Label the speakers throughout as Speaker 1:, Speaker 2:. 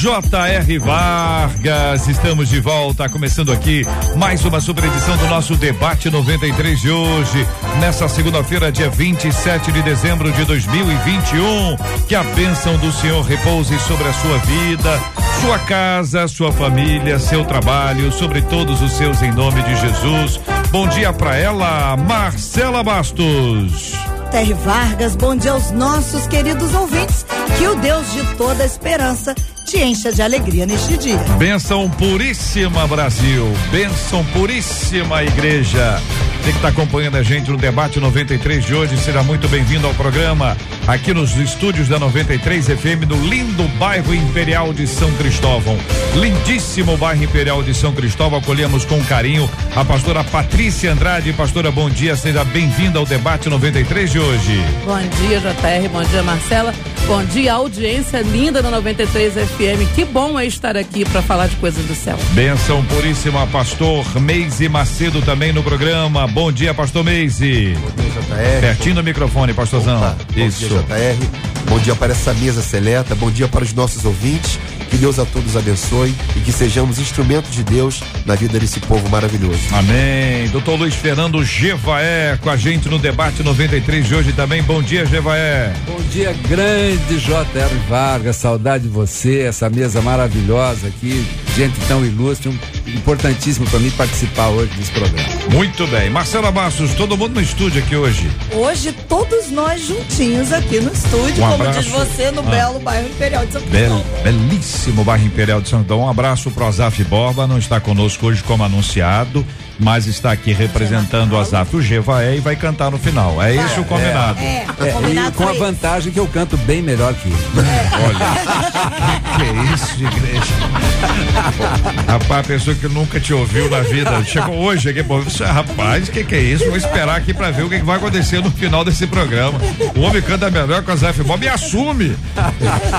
Speaker 1: J.R. Vargas, estamos de volta, começando aqui mais uma super edição do nosso debate 93 de hoje, nessa segunda-feira, dia 27 de dezembro de 2021. Que a bênção do Senhor repouse sobre a sua vida, sua casa, sua família, seu trabalho, sobre todos os seus em nome de Jesus. Bom dia para ela, Marcela Bastos.
Speaker 2: Terry Vargas, bom dia aos nossos queridos ouvintes. Que o Deus de toda esperança te encha de alegria neste dia.
Speaker 1: Benção puríssima Brasil, benção puríssima igreja. Você que está acompanhando a gente no debate 93 de hoje, seja muito bem-vindo ao programa aqui nos estúdios da 93 FM no lindo bairro Imperial de São Cristóvão. Lindíssimo bairro Imperial de São Cristóvão. Acolhemos com carinho a pastora Patrícia Andrade. Pastora, bom dia, seja bem-vinda ao debate 93 de hoje.
Speaker 3: Bom dia, JR, bom dia, Marcela. Bom dia, audiência linda da 93 FM. Que bom é estar aqui para falar de coisas do céu.
Speaker 1: Benção puríssima, pastor Meise Macedo também no programa. Bom dia, pastor Meise.
Speaker 4: Bom dia, JR.
Speaker 1: Pertinho do microfone, pastorzão.
Speaker 4: Opa,
Speaker 1: Isso.
Speaker 4: Bom dia, JR. Bom dia para essa mesa seleta. Bom dia para os nossos ouvintes. Que Deus a todos abençoe e que sejamos instrumentos de Deus na vida desse povo maravilhoso.
Speaker 1: Amém. Doutor Luiz Fernando Gevaé com a gente no debate 93 de hoje também. Bom dia, Gevaé.
Speaker 5: Bom dia, grande J.R. Vargas. Saudade de você, essa mesa maravilhosa aqui, gente tão ilustre. Um, importantíssimo para mim participar hoje desse programa.
Speaker 1: Muito bem. Marcela Bastos, todo mundo no estúdio aqui hoje.
Speaker 2: Hoje, todos nós juntinhos aqui no estúdio,
Speaker 1: Um
Speaker 2: como
Speaker 1: abraço.
Speaker 2: diz você, no
Speaker 1: Ah.
Speaker 2: belo bairro Imperial de São
Speaker 1: Bel,
Speaker 2: Paulo.
Speaker 1: belíssimo bairro Imperial de Santão. Um abraço pro Azaf Borba, não está conosco hoje como anunciado, mas está aqui representando o Azaf o Gevaé e vai cantar no final. É esse o combinado.
Speaker 2: É,
Speaker 5: É,
Speaker 2: combinado
Speaker 5: e com a
Speaker 2: isso.
Speaker 5: vantagem que eu canto bem melhor que ele.
Speaker 1: Olha, que, que isso de igreja? Rapaz, a pessoa que nunca te ouviu na vida, chegou hoje aqui, pô, isso é- rapaz, que que é isso? Vou esperar aqui pra ver o que, que vai acontecer no final desse programa. O homem canta melhor com a Zé Bob e assume.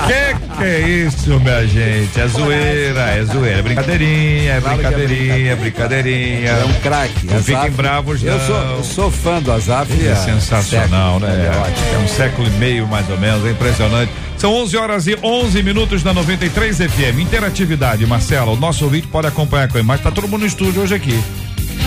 Speaker 1: Que que é isso, minha gente? É zoeira, é zoeira, é brincadeirinha, é
Speaker 5: que é
Speaker 1: brincadeirinha, é brincadeirinha.
Speaker 5: É um craque.
Speaker 1: Não fiquem bravos,
Speaker 5: eu
Speaker 1: não.
Speaker 5: Sou, eu sou fã do Azaf.
Speaker 1: É
Speaker 5: há
Speaker 1: sensacional,
Speaker 5: séculos,
Speaker 1: né?
Speaker 5: É ótimo.
Speaker 1: É um século e meio mais ou menos, é impressionante. São 11 horas e 11 minutos na 93 FM. Interatividade, Marcela, o nosso ouvinte pode acompanhar com a imagem. Tá todo mundo no estúdio hoje aqui.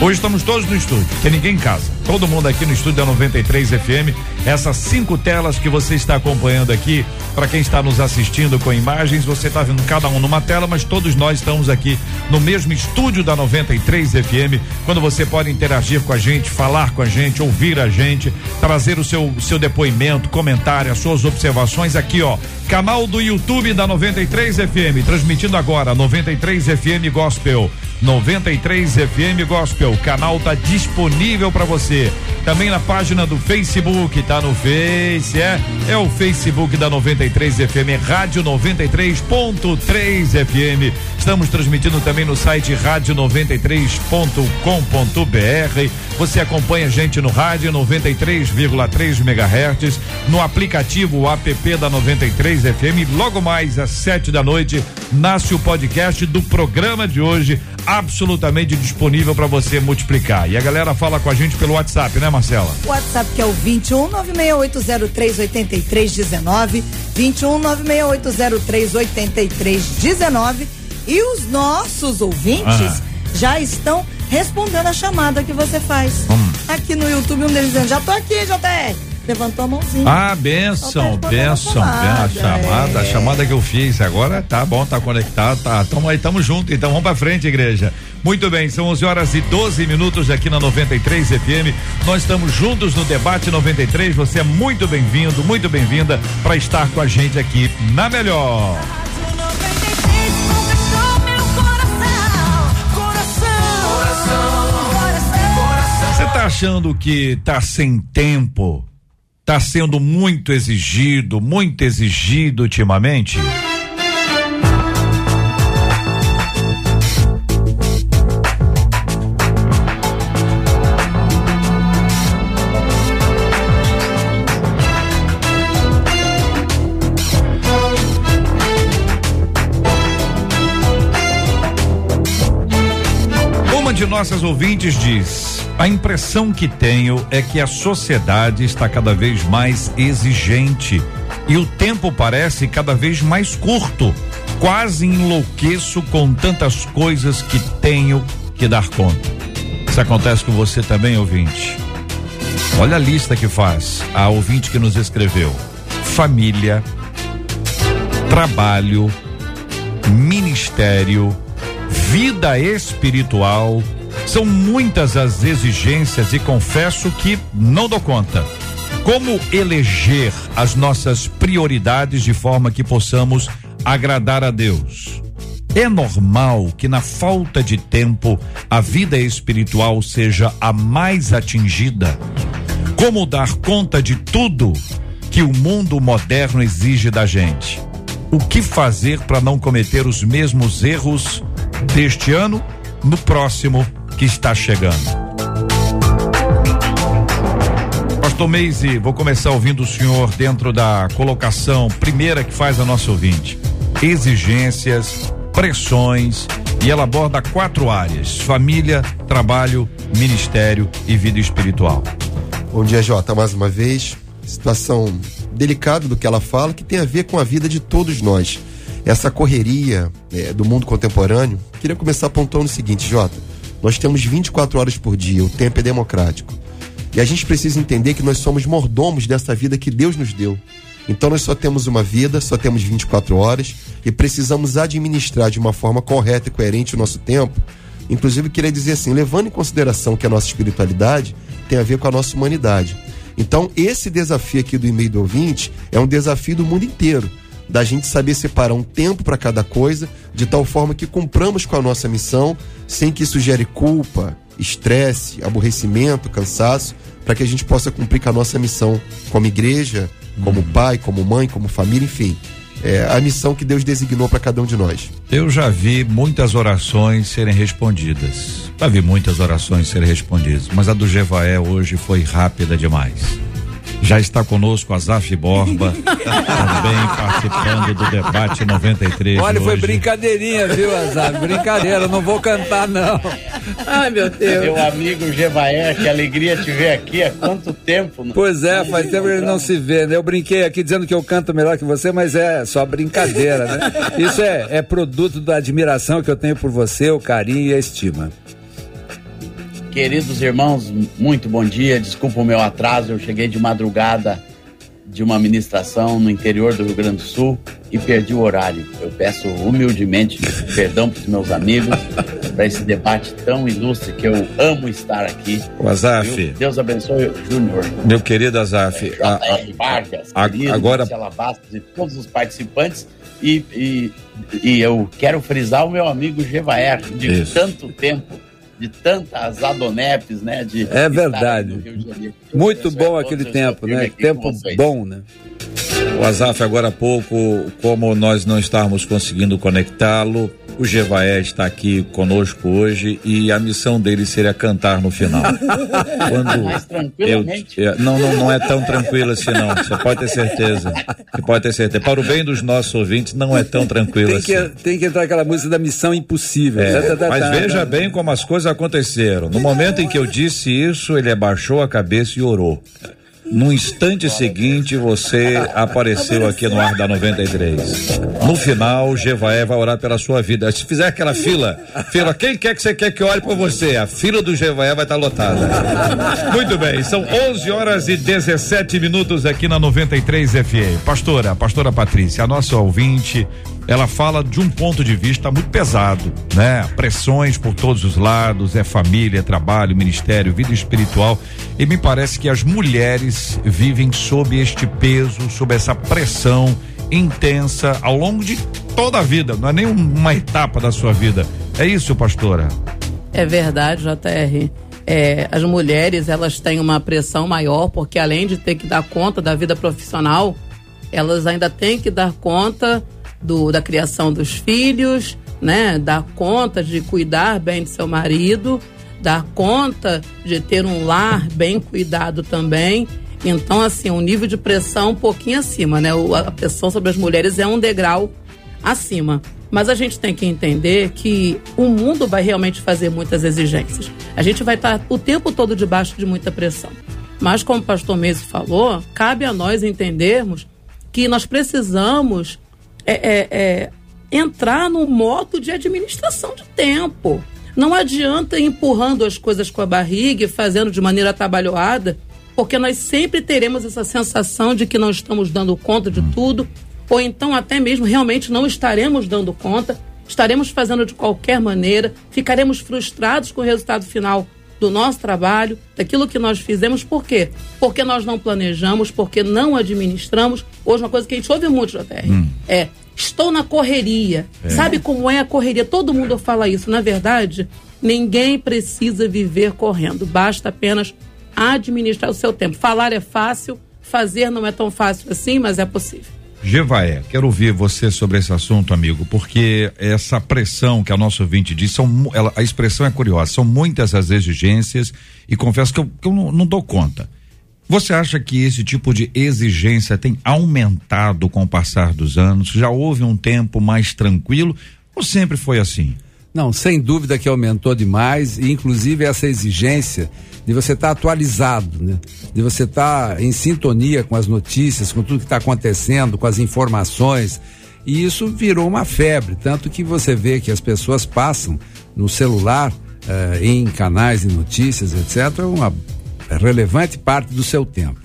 Speaker 1: Hoje estamos todos no estúdio, tem ninguém em casa. Todo mundo aqui no estúdio da 93 FM. Essas cinco telas que você está acompanhando aqui, para quem está nos assistindo com imagens, você está vendo cada um numa tela, mas todos nós estamos aqui no mesmo estúdio da 93 FM. Quando você pode interagir com a gente, falar com a gente, ouvir a gente, trazer o seu, seu depoimento, comentário, as suas observações aqui, ó. Canal do YouTube da 93 FM, transmitindo agora 93 FM Gospel. 93 FM Gospel. O canal tá disponível para você. Também na página do Facebook, tá no Face, é? É o Facebook da 93 FM, é Rádio 93.3 FM. Estamos transmitindo também no site rádio93.com.br. Você acompanha a gente no rádio 93,3 MHz, no aplicativo app da 93 FM. Logo mais às sete da noite nasce o podcast do programa de hoje, absolutamente disponível para você multiplicar. E a galera fala com a gente pelo WhatsApp, né, Marcela?
Speaker 2: O WhatsApp que é o 21 96803 8319, 21 96803 8319 e os nossos ouvintes
Speaker 1: Ah.
Speaker 2: já estão respondendo a chamada que você faz.
Speaker 1: Hum.
Speaker 2: Aqui no YouTube, um deles dizendo, já tô aqui, JR. Levantou a mãozinha.
Speaker 1: Ah, benção, benção, ben- a
Speaker 2: chamada,
Speaker 1: chamada, a
Speaker 2: é.
Speaker 1: chamada que eu fiz agora tá bom, tá conectado, tá, tamo aí, tamo junto, então vamos pra frente, igreja. Muito bem, são 11 horas e 12 minutos aqui na 93 FM. Nós estamos juntos no debate 93. Você é muito bem-vindo, muito bem-vinda para estar com a gente aqui na melhor. Você tá achando que tá sem tempo? está sendo muito exigido, muito exigido ultimamente? Uma de nossas ouvintes diz: a impressão que tenho é que a sociedade está cada vez mais exigente e o tempo parece cada vez mais curto. Quase enlouqueço com tantas coisas que tenho que dar conta. Isso acontece com você também, ouvinte? Olha a lista que faz a ouvinte que nos escreveu: família, trabalho, ministério, vida espiritual. São muitas as exigências e confesso que não dou conta. Como eleger as nossas prioridades de forma que possamos agradar a Deus? É normal que na falta de tempo a vida espiritual seja a mais atingida? Como dar conta de tudo que o mundo moderno exige da gente? O que fazer para não cometer os mesmos erros deste ano no próximo que está chegando? Pastor Meise, vou começar ouvindo o senhor dentro da colocação primeira que faz a nossa ouvinte. Exigências, pressões e ela aborda quatro áreas: família, trabalho, ministério e vida espiritual.
Speaker 4: Bom dia, Jota, mais uma vez. Situação delicada do que ela fala, que tem a ver com a vida de todos nós. Essa correria é, do mundo contemporâneo. Queria começar apontando o seguinte, Jota. Nós temos 24 horas por dia, o tempo é democrático. E a gente precisa entender que nós somos mordomos dessa vida que Deus nos deu. Então nós só temos uma vida, só temos 24 horas e precisamos administrar de uma forma correta e coerente o nosso tempo. Inclusive, queria dizer assim, levando em consideração que a nossa espiritualidade tem a ver com a nossa humanidade. Então, esse desafio aqui do e-mail do ouvinte é um desafio do mundo inteiro, da gente saber separar um tempo para cada coisa, de tal forma que cumpramos com a nossa missão, sem que isso gere culpa, estresse, aborrecimento, cansaço, para que a gente possa cumprir com a nossa missão como igreja, como
Speaker 1: Uhum.
Speaker 4: pai, como mãe, como família, enfim. É a missão que Deus designou para cada um de nós.
Speaker 1: Eu já vi muitas orações serem respondidas. Já vi muitas orações serem respondidas, mas a do Jevaé hoje foi rápida demais. Já está conosco Azaf Borba, também participando do debate 93.
Speaker 5: Olha,
Speaker 1: de
Speaker 5: foi brincadeirinha, viu, Azar? Brincadeira, não vou cantar, não.
Speaker 3: Ai, meu Deus.
Speaker 6: Meu amigo Gevaer, que alegria te ver aqui. Há quanto tempo?
Speaker 5: Pois é, faz tempo que ele não se vê, né? Eu brinquei aqui dizendo que eu canto melhor que você, mas é só brincadeira, né? Isso é, é produto da admiração que eu tenho por você, o carinho e a estima.
Speaker 6: Queridos irmãos, muito bom dia. Desculpa o meu atraso, eu cheguei de madrugada de uma ministração no interior do Rio Grande do Sul e perdi o horário. Eu peço humildemente perdão para os meus amigos para esse debate tão ilustre que eu amo estar aqui.
Speaker 1: O Azaf?
Speaker 6: Deus abençoe o Júnior.
Speaker 1: meu querido Azaf, a- a-.
Speaker 6: Vargas,
Speaker 1: a-
Speaker 6: querido,
Speaker 1: agora-
Speaker 6: Marcela Bastos e todos os participantes. E, e, e eu quero frisar o meu amigo Gevaer, de
Speaker 1: Isso.
Speaker 6: tanto tempo, de tantas adonepes, né? De
Speaker 5: É verdade. Muito
Speaker 6: Abençoe
Speaker 5: bom
Speaker 6: a
Speaker 5: aquele tempo, né? Tempo bom, né?
Speaker 1: O Azaf, agora há pouco, como nós não estávamos conseguindo conectá-lo, o Jevaé está aqui conosco hoje e a missão dele seria cantar no final. Quando
Speaker 6: Mas tranquilamente.
Speaker 1: eu- é, não, não, não é tão tranquilo assim, não. Você pode ter certeza. Você pode ter certeza. Para o bem dos nossos ouvintes, não é tão tranquilo
Speaker 5: Tem
Speaker 1: assim.
Speaker 5: que, tem que entrar aquela música da Missão Impossível.
Speaker 1: É,
Speaker 5: Tá, tá, tá,
Speaker 1: mas
Speaker 5: tá,
Speaker 1: veja bem como as coisas aconteceram. No momento em que eu disse isso, ele abaixou a cabeça e orou. No instante seguinte, você apareceu aqui no ar da 93. No final, Jevaé vai orar pela sua vida. Se fizer aquela fila, fila, quem quer que você quer que ore por você? A fila do Jevaé vai estar lotada. Muito bem, são 11 horas e 17 minutos aqui na 93 FM. Pastora, pastora Patrícia, a nossa ouvinte, ela fala de um ponto de vista muito pesado, né? Pressões por todos os lados, é família, é trabalho, ministério, vida espiritual. E me parece que as mulheres vivem sob este peso, sob essa pressão intensa ao longo de toda a vida, não é nem um- uma etapa da sua vida. É isso, pastora?
Speaker 3: É verdade, JR. É, as mulheres elas têm uma pressão maior porque além de ter que dar conta da vida profissional, elas ainda têm que dar conta do, da criação dos filhos, né? Dar conta de cuidar bem de seu marido, dar conta de ter um lar bem cuidado também. Então, assim, um nível de pressão um pouquinho acima, né? O- a pressão sobre as mulheres é um degrau acima. Mas a gente tem que entender que o mundo vai realmente fazer muitas exigências. A gente vai estar o tempo todo debaixo de muita pressão. Mas, como o pastor Meso falou, cabe a nós entendermos que nós precisamos é, é, é, entrar no modo de administração de tempo. Não adianta ir empurrando as coisas com a barriga e fazendo de maneira atabalhoada, porque nós sempre teremos essa sensação de que não estamos dando conta de tudo, ou então até mesmo realmente não estaremos dando conta, estaremos fazendo de qualquer maneira, ficaremos frustrados com o resultado final do nosso trabalho, daquilo que nós fizemos, por quê? Porque nós não planejamos, porque não administramos. Hoje, uma coisa que a gente ouve muito, JR, hum. é estou na correria. É. Sabe como é a correria? Todo mundo fala isso. Na verdade, ninguém precisa viver correndo. Basta apenas administrar o seu tempo. Falar é fácil, fazer não é tão fácil assim, mas é possível.
Speaker 1: Gevaé, quero ouvir você sobre esse assunto, amigo, porque essa pressão que a nosso ouvinte diz, são, ela, a expressão é curiosa, são muitas as exigências e confesso que eu, que eu não, não dou conta. Você acha que esse tipo de exigência tem aumentado com o passar dos anos? Já houve um tempo mais tranquilo ou sempre foi assim?
Speaker 5: Não, sem dúvida que aumentou demais, e inclusive essa exigência de você estar tá atualizado, né? de você estar tá em sintonia com as notícias, com tudo que está acontecendo, com as informações. E isso virou uma febre, tanto que você vê que as pessoas passam no celular, eh, em canais de notícias, etc., uma relevante parte do seu tempo.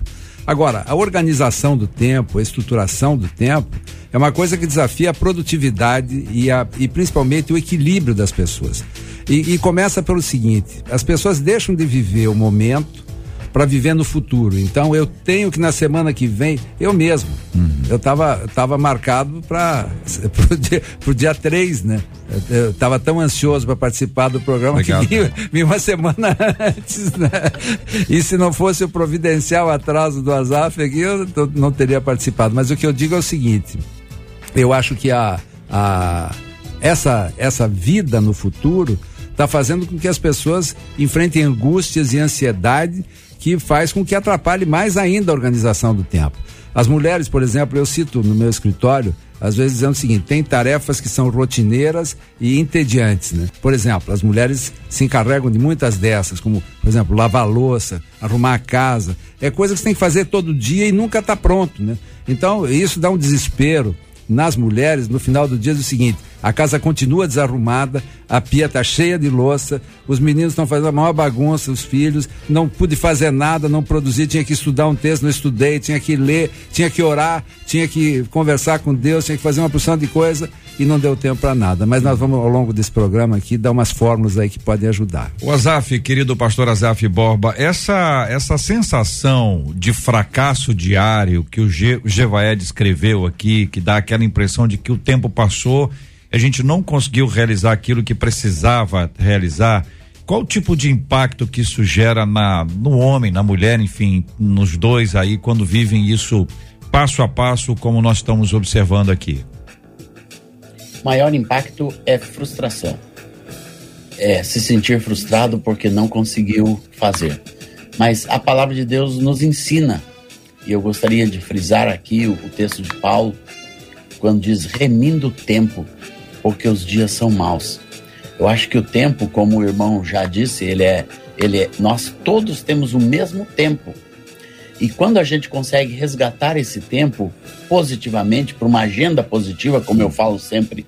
Speaker 5: Agora, a organização do tempo, a estruturação do tempo, é uma coisa que desafia a produtividade e, a, e principalmente o equilíbrio das pessoas. E, e começa pelo seguinte: as pessoas deixam de viver o momento para viver no futuro. Então eu tenho que na semana que vem, eu mesmo, uhum. eu estava tava marcado para o dia, pro dia 3, né? Eu estava tão ansioso para participar do programa Legal, que vi, vi, uma semana antes, né? E se não fosse o providencial atraso do Azaf aqui, eu não teria participado. Mas o que eu digo é o seguinte: eu acho que a, a essa, essa vida no futuro está fazendo com que as pessoas enfrentem angústias e ansiedade que faz com que atrapalhe mais ainda a organização do tempo. As mulheres, por exemplo, eu cito no meu escritório, às vezes dizendo o seguinte: tem tarefas que são rotineiras e entediantes, né? Por exemplo, as mulheres se encarregam de muitas dessas, como, por exemplo, lavar louça, arrumar a casa. É coisa que você tem que fazer todo dia e nunca está pronto, né? Então, isso dá um desespero nas mulheres no final do dia é o seguinte: a casa continua desarrumada, a pia está cheia de louça, os meninos estão fazendo a maior bagunça, os filhos, não pude fazer nada, não produzir, tinha que estudar um texto, não estudei, tinha que ler, tinha que orar, tinha que conversar com Deus, tinha que fazer uma porção de coisa e não deu tempo para nada. Mas nós vamos ao longo desse programa aqui dar umas fórmulas aí que podem ajudar.
Speaker 1: O Azaf, querido pastor Azaf Borba, essa essa sensação de fracasso diário que o, o Gevaé descreveu aqui, que dá aquela impressão de que o tempo passou a gente não conseguiu realizar aquilo que precisava realizar, qual o tipo de impacto que isso gera na, no homem, na mulher, enfim, nos dois aí, quando vivem isso passo a passo, como nós estamos observando aqui?
Speaker 6: Maior impacto é frustração. É se sentir frustrado porque não conseguiu fazer. Mas a palavra de Deus nos ensina, e eu gostaria de frisar aqui o, o texto de Paulo, quando diz remindo o tempo porque os dias são maus. Eu acho que o tempo, como o irmão já disse, ele é, ele é, nós todos temos o mesmo tempo. E quando a gente consegue resgatar esse tempo positivamente para uma agenda positiva, como eu falo sempre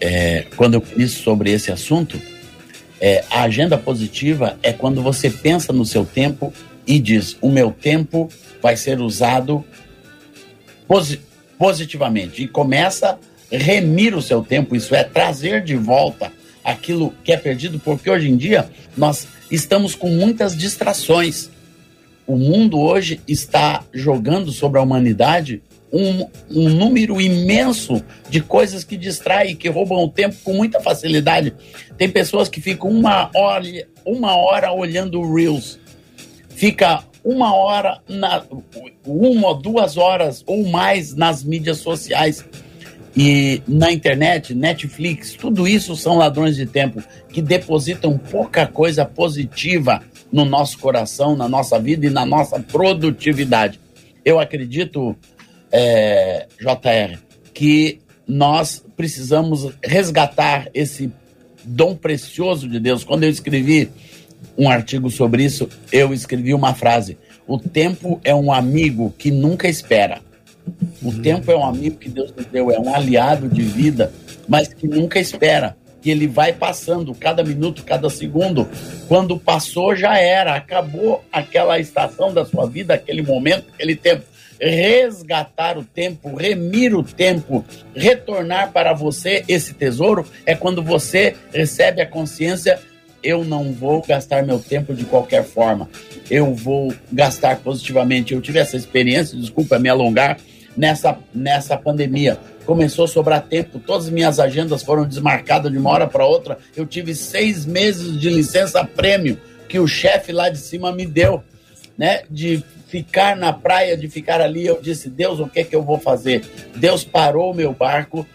Speaker 6: é, quando eu penso sobre esse assunto, é, a agenda positiva é quando você pensa no seu tempo e diz: o meu tempo vai ser usado posi positivamente e começa remir o seu tempo, isso é trazer de volta aquilo que é perdido, porque hoje em dia nós estamos com muitas distrações. O mundo hoje está jogando sobre a humanidade um, um número imenso de coisas que distraem, que roubam o tempo com muita facilidade. Tem pessoas que ficam uma hora, uma hora olhando Reels, fica uma hora, na, uma ou duas horas ou mais nas mídias sociais e na internet, Netflix, tudo isso são ladrões de tempo que depositam pouca coisa positiva no nosso coração, na nossa vida e na nossa produtividade. Eu acredito, é, JR, que nós precisamos resgatar esse dom precioso de Deus. Quando eu escrevi um artigo sobre isso, eu escrevi uma frase: O tempo é um amigo que nunca espera. O tempo é um amigo que Deus nos deu, é um aliado de vida, mas que nunca espera. Que ele vai passando cada minuto, cada segundo. Quando passou, já era. Acabou aquela estação da sua vida, aquele momento, aquele tempo resgatar o tempo, remir o tempo, retornar para você esse tesouro é quando você recebe a consciência eu não vou gastar meu tempo de qualquer forma. Eu vou gastar positivamente. Eu tive essa experiência, desculpa me alongar, nessa, nessa pandemia. Começou a sobrar tempo, todas as minhas agendas foram desmarcadas de uma hora para outra. Eu tive seis meses de licença prêmio que o chefe lá de cima me deu, né? De ficar na praia, de ficar ali. Eu disse, Deus, o que é que eu vou fazer? Deus parou o meu barco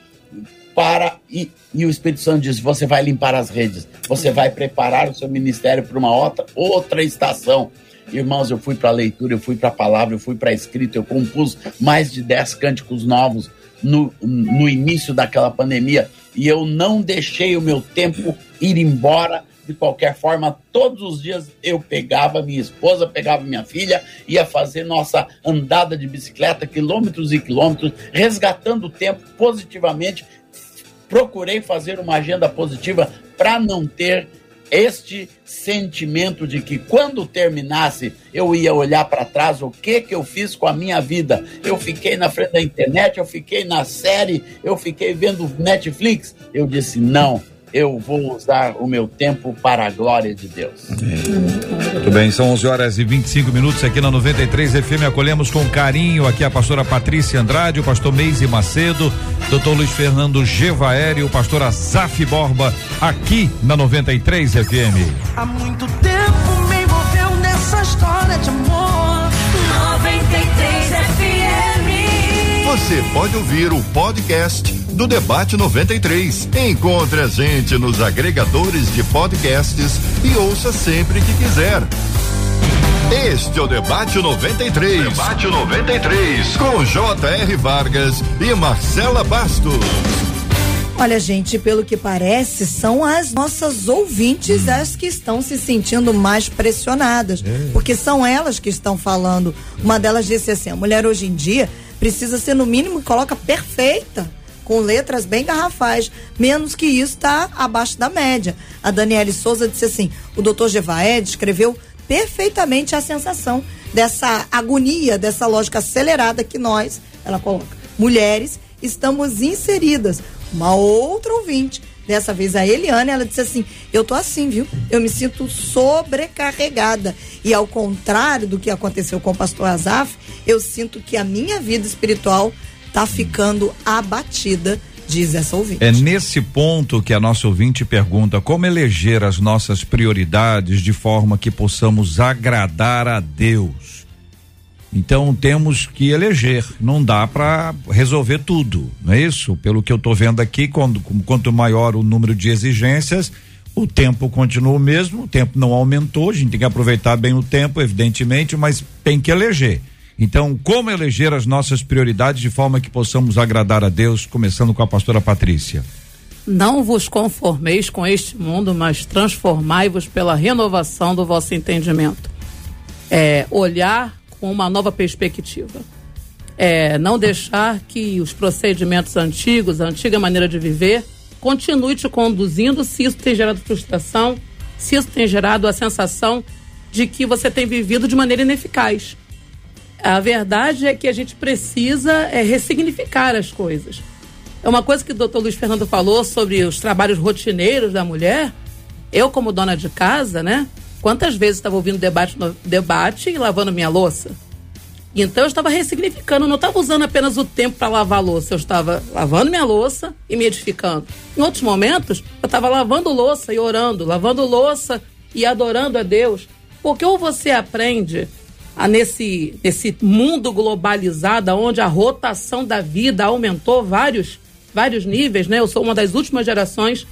Speaker 6: para e, e o Espírito Santo disse: você vai limpar as redes, você vai preparar o seu ministério para uma outra, outra estação. Irmãos, eu fui para a leitura, eu fui para a palavra, eu fui para a escrita, eu compus mais de 10 cânticos novos no, no início daquela pandemia e eu não deixei o meu tempo ir embora de qualquer forma, todos os dias eu pegava minha esposa, pegava minha filha, ia fazer nossa andada de bicicleta, quilômetros e quilômetros, resgatando o tempo positivamente. Procurei fazer uma agenda positiva para não ter este sentimento de que quando terminasse eu ia olhar para trás o que que eu fiz com a minha vida. Eu fiquei na frente da internet, eu fiquei na série, eu fiquei vendo Netflix. Eu disse não eu vou usar o meu tempo para a glória de Deus.
Speaker 1: É. Muito bem, são 11 horas e 25 minutos aqui na 93 FM. Acolhemos com carinho aqui a pastora Patrícia Andrade, o pastor Meise Macedo, doutor Luiz Fernando Gevaeri, o pastor Azaf Borba, aqui na 93 FM.
Speaker 7: Há muito tempo me envolveu nessa história de amor. 93 FM.
Speaker 8: Você pode ouvir o podcast do Debate 93. Encontre a gente nos agregadores de podcasts e ouça sempre que quiser. Este é o Debate 93. Debate 93. Com J.R. Vargas e Marcela Bastos.
Speaker 2: Olha, gente, pelo que parece, são as nossas ouvintes as que estão se sentindo mais pressionadas. É. Porque são elas que estão falando. Uma delas disse assim: a mulher hoje em dia precisa ser, no mínimo, coloca perfeita com letras bem garrafais. Menos que isso está abaixo da média. A Daniele Souza disse assim: o doutor Gevaé descreveu perfeitamente a sensação dessa agonia, dessa lógica acelerada que nós, ela coloca, mulheres, estamos inseridas. Uma outra ouvinte, dessa vez a Eliane, ela disse assim: Eu tô assim, viu? Eu me sinto sobrecarregada. E ao contrário do que aconteceu com o pastor Azaf, eu sinto que a minha vida espiritual está ficando abatida diz essa ouvinte.
Speaker 1: É nesse ponto que a nossa ouvinte pergunta como eleger as nossas prioridades de forma que possamos agradar a Deus. Então temos que eleger, não dá para resolver tudo, não é isso? Pelo que eu estou vendo aqui, quando, quanto maior o número de exigências, o tempo continua o mesmo, o tempo não aumentou, a gente tem que aproveitar bem o tempo, evidentemente, mas tem que eleger. Então, como eleger as nossas prioridades de forma que possamos agradar a Deus, começando com a pastora Patrícia?
Speaker 3: Não vos conformeis com este mundo, mas transformai-vos pela renovação do vosso entendimento. É, olhar com uma nova perspectiva. É, não deixar que os procedimentos antigos, a antiga maneira de viver, continue te conduzindo se isso tem gerado frustração, se isso tem gerado a sensação de que você tem vivido de maneira ineficaz. A verdade é que a gente precisa é, ressignificar as coisas. É uma coisa que o doutor Luiz Fernando falou sobre os trabalhos rotineiros da mulher. Eu, como dona de casa, né? Quantas vezes estava ouvindo debate, debate e lavando minha louça? Então eu estava ressignificando, não estava usando apenas o tempo para lavar a louça, eu estava lavando minha louça e me edificando. Em outros momentos, eu estava lavando louça e orando, lavando louça e adorando a Deus. Porque ou você aprende a nesse, nesse mundo globalizado, onde a rotação da vida aumentou vários, vários níveis, né? Eu sou uma das últimas gerações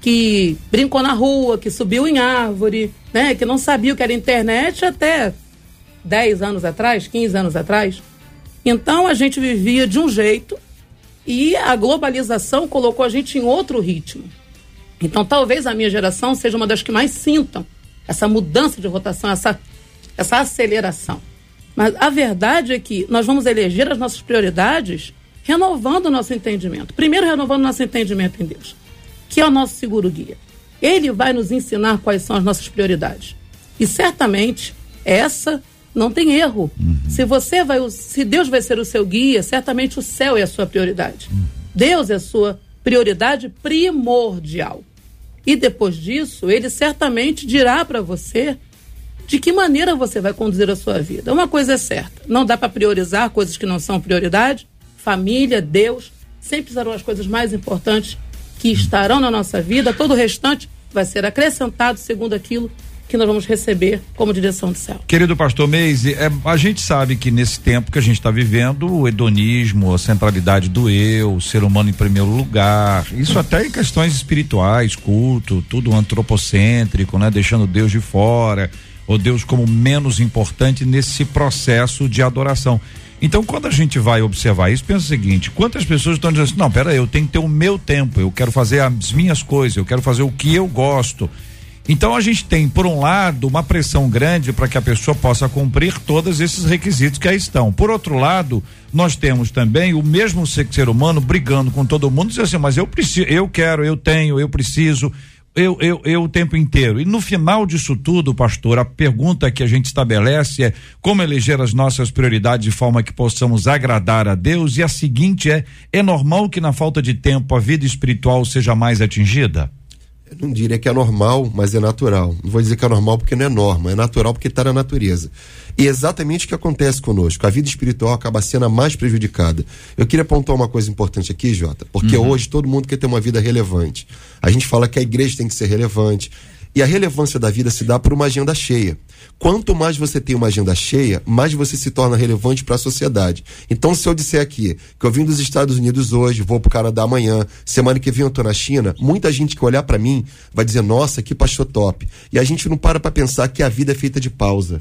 Speaker 3: que brincou na rua, que subiu em árvore, né? Que não sabia o que era internet até 10 anos atrás, 15 anos atrás. Então a gente vivia de um jeito E a globalização colocou a gente em outro ritmo. Então, talvez a minha geração seja uma das que mais sintam essa mudança de rotação, essa, essa aceleração. Mas a verdade é que nós vamos eleger as nossas prioridades renovando o nosso entendimento. Primeiro, renovando o nosso entendimento em Deus, que é o nosso seguro guia. Ele vai nos ensinar quais são as nossas prioridades. E certamente essa não tem erro. Uhum. Se você vai, se Deus vai ser o seu guia, certamente o céu é a sua prioridade. Uhum. Deus é a sua prioridade primordial. E depois disso, ele certamente dirá para você de que maneira você vai conduzir a sua vida. Uma coisa é certa: não dá para priorizar coisas que não são prioridade. Família, Deus, sempre serão as coisas mais importantes que estarão na nossa vida. Todo o restante vai ser acrescentado segundo aquilo que nós vamos receber como direção do céu.
Speaker 1: Querido pastor Meise, é, a gente sabe que nesse tempo que a gente está vivendo, o hedonismo, a centralidade do eu, o ser humano em primeiro lugar, isso até em questões espirituais, culto, tudo antropocêntrico, né? Deixando Deus de fora, ou Deus como menos importante nesse processo de adoração. Então, quando a gente vai observar isso, pensa o seguinte: quantas pessoas estão dizendo assim, não, pera aí, eu tenho que ter o meu tempo, eu quero fazer as minhas coisas, eu quero fazer o que eu gosto. Então a gente tem, por um lado, uma pressão grande para que a pessoa possa cumprir todos esses requisitos que aí estão. Por outro lado, nós temos também o mesmo ser humano brigando com todo mundo, dizendo assim, mas eu preciso, eu quero, eu tenho, eu preciso, eu, eu, eu o tempo inteiro. E no final disso tudo, pastor, a pergunta que a gente estabelece é como eleger as nossas prioridades de forma que possamos agradar a Deus. E a seguinte é: é normal que na falta de tempo a vida espiritual seja mais atingida?
Speaker 4: Eu não diria que é normal, mas é natural. Não vou dizer que é normal porque não é norma, é natural porque está na natureza. E é exatamente o que acontece conosco. A vida espiritual acaba sendo a mais prejudicada. Eu queria apontar uma coisa importante aqui, Jota, porque uhum. hoje todo mundo quer ter uma vida relevante. A gente fala que a igreja tem que ser relevante. E a relevância da vida se dá por uma agenda cheia. Quanto mais você tem uma agenda cheia, mais você se torna relevante para a sociedade. Então, se eu disser aqui que eu vim dos Estados Unidos hoje, vou para o Canadá amanhã, semana que vem eu estou na China, muita gente que olhar para mim vai dizer: nossa, que pastor top. E a gente não para para pensar que a vida é feita de pausa.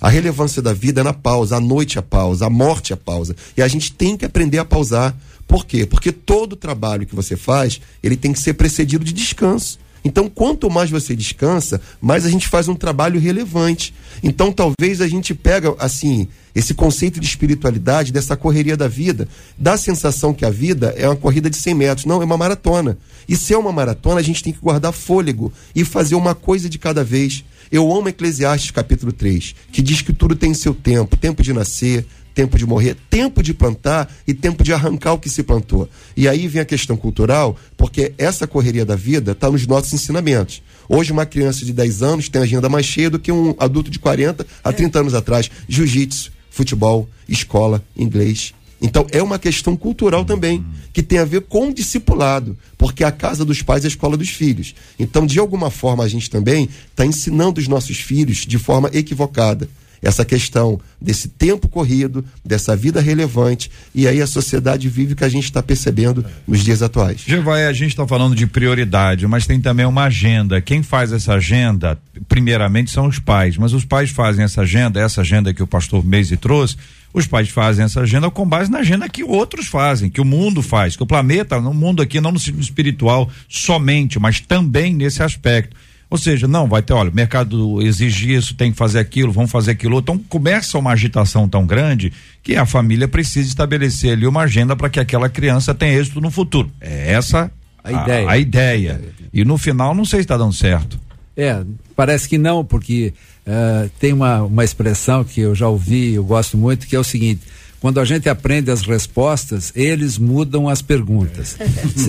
Speaker 4: A relevância da vida é na pausa, a noite é a pausa, a morte é a pausa. E a gente tem que aprender a pausar. Por quê? Porque todo trabalho que você faz, ele tem que ser precedido de descanso. Então, quanto mais você descansa, mais a gente faz um trabalho relevante. Então, talvez a gente pega, assim, esse conceito de espiritualidade, dessa correria da vida, dá a sensação que a vida é uma corrida de 100 metros. Não, é uma maratona. E se é uma maratona, a gente tem que guardar fôlego e fazer uma coisa de cada vez. Eu amo Eclesiastes capítulo 3, que diz que tudo tem seu tempo, tempo de nascer, tempo de morrer, tempo de plantar e tempo de arrancar o que se plantou. E aí vem a questão cultural, porque essa correria da vida está nos nossos ensinamentos. Hoje, uma criança de 10 anos tem agenda mais cheia do que um adulto de 40 a 30 anos atrás. Jiu-jitsu, futebol, escola, inglês. Então, é uma questão cultural também, que tem a ver com o discipulado, porque a casa dos pais é a escola dos filhos. Então, de alguma forma, a gente também está ensinando os nossos filhos de forma equivocada essa questão desse tempo corrido, dessa vida relevante, e aí a sociedade vive que a gente está percebendo nos dias atuais.
Speaker 1: Jevaé, a gente está falando de prioridade, mas tem também uma agenda. Quem faz essa agenda, primeiramente, são os pais, mas os pais fazem essa agenda, essa agenda que o pastor Meise trouxe, os pais fazem essa agenda com base na agenda que outros fazem, que o mundo faz, que o planeta, no mundo aqui, não no sentido espiritual somente, mas também nesse aspecto. Ou seja, não, vai ter, olha, o mercado exige isso, tem que fazer aquilo, vamos fazer aquilo. Então começa uma agitação tão grande que a família precisa estabelecer ali uma agenda para que aquela criança tenha êxito no futuro. É essa a, a ideia. A ideia. E no final não sei se está dando certo.
Speaker 5: É, parece que não, porque uh, tem uma, uma expressão que eu já ouvi, eu gosto muito, que é o seguinte: quando a gente aprende as respostas, eles mudam as perguntas.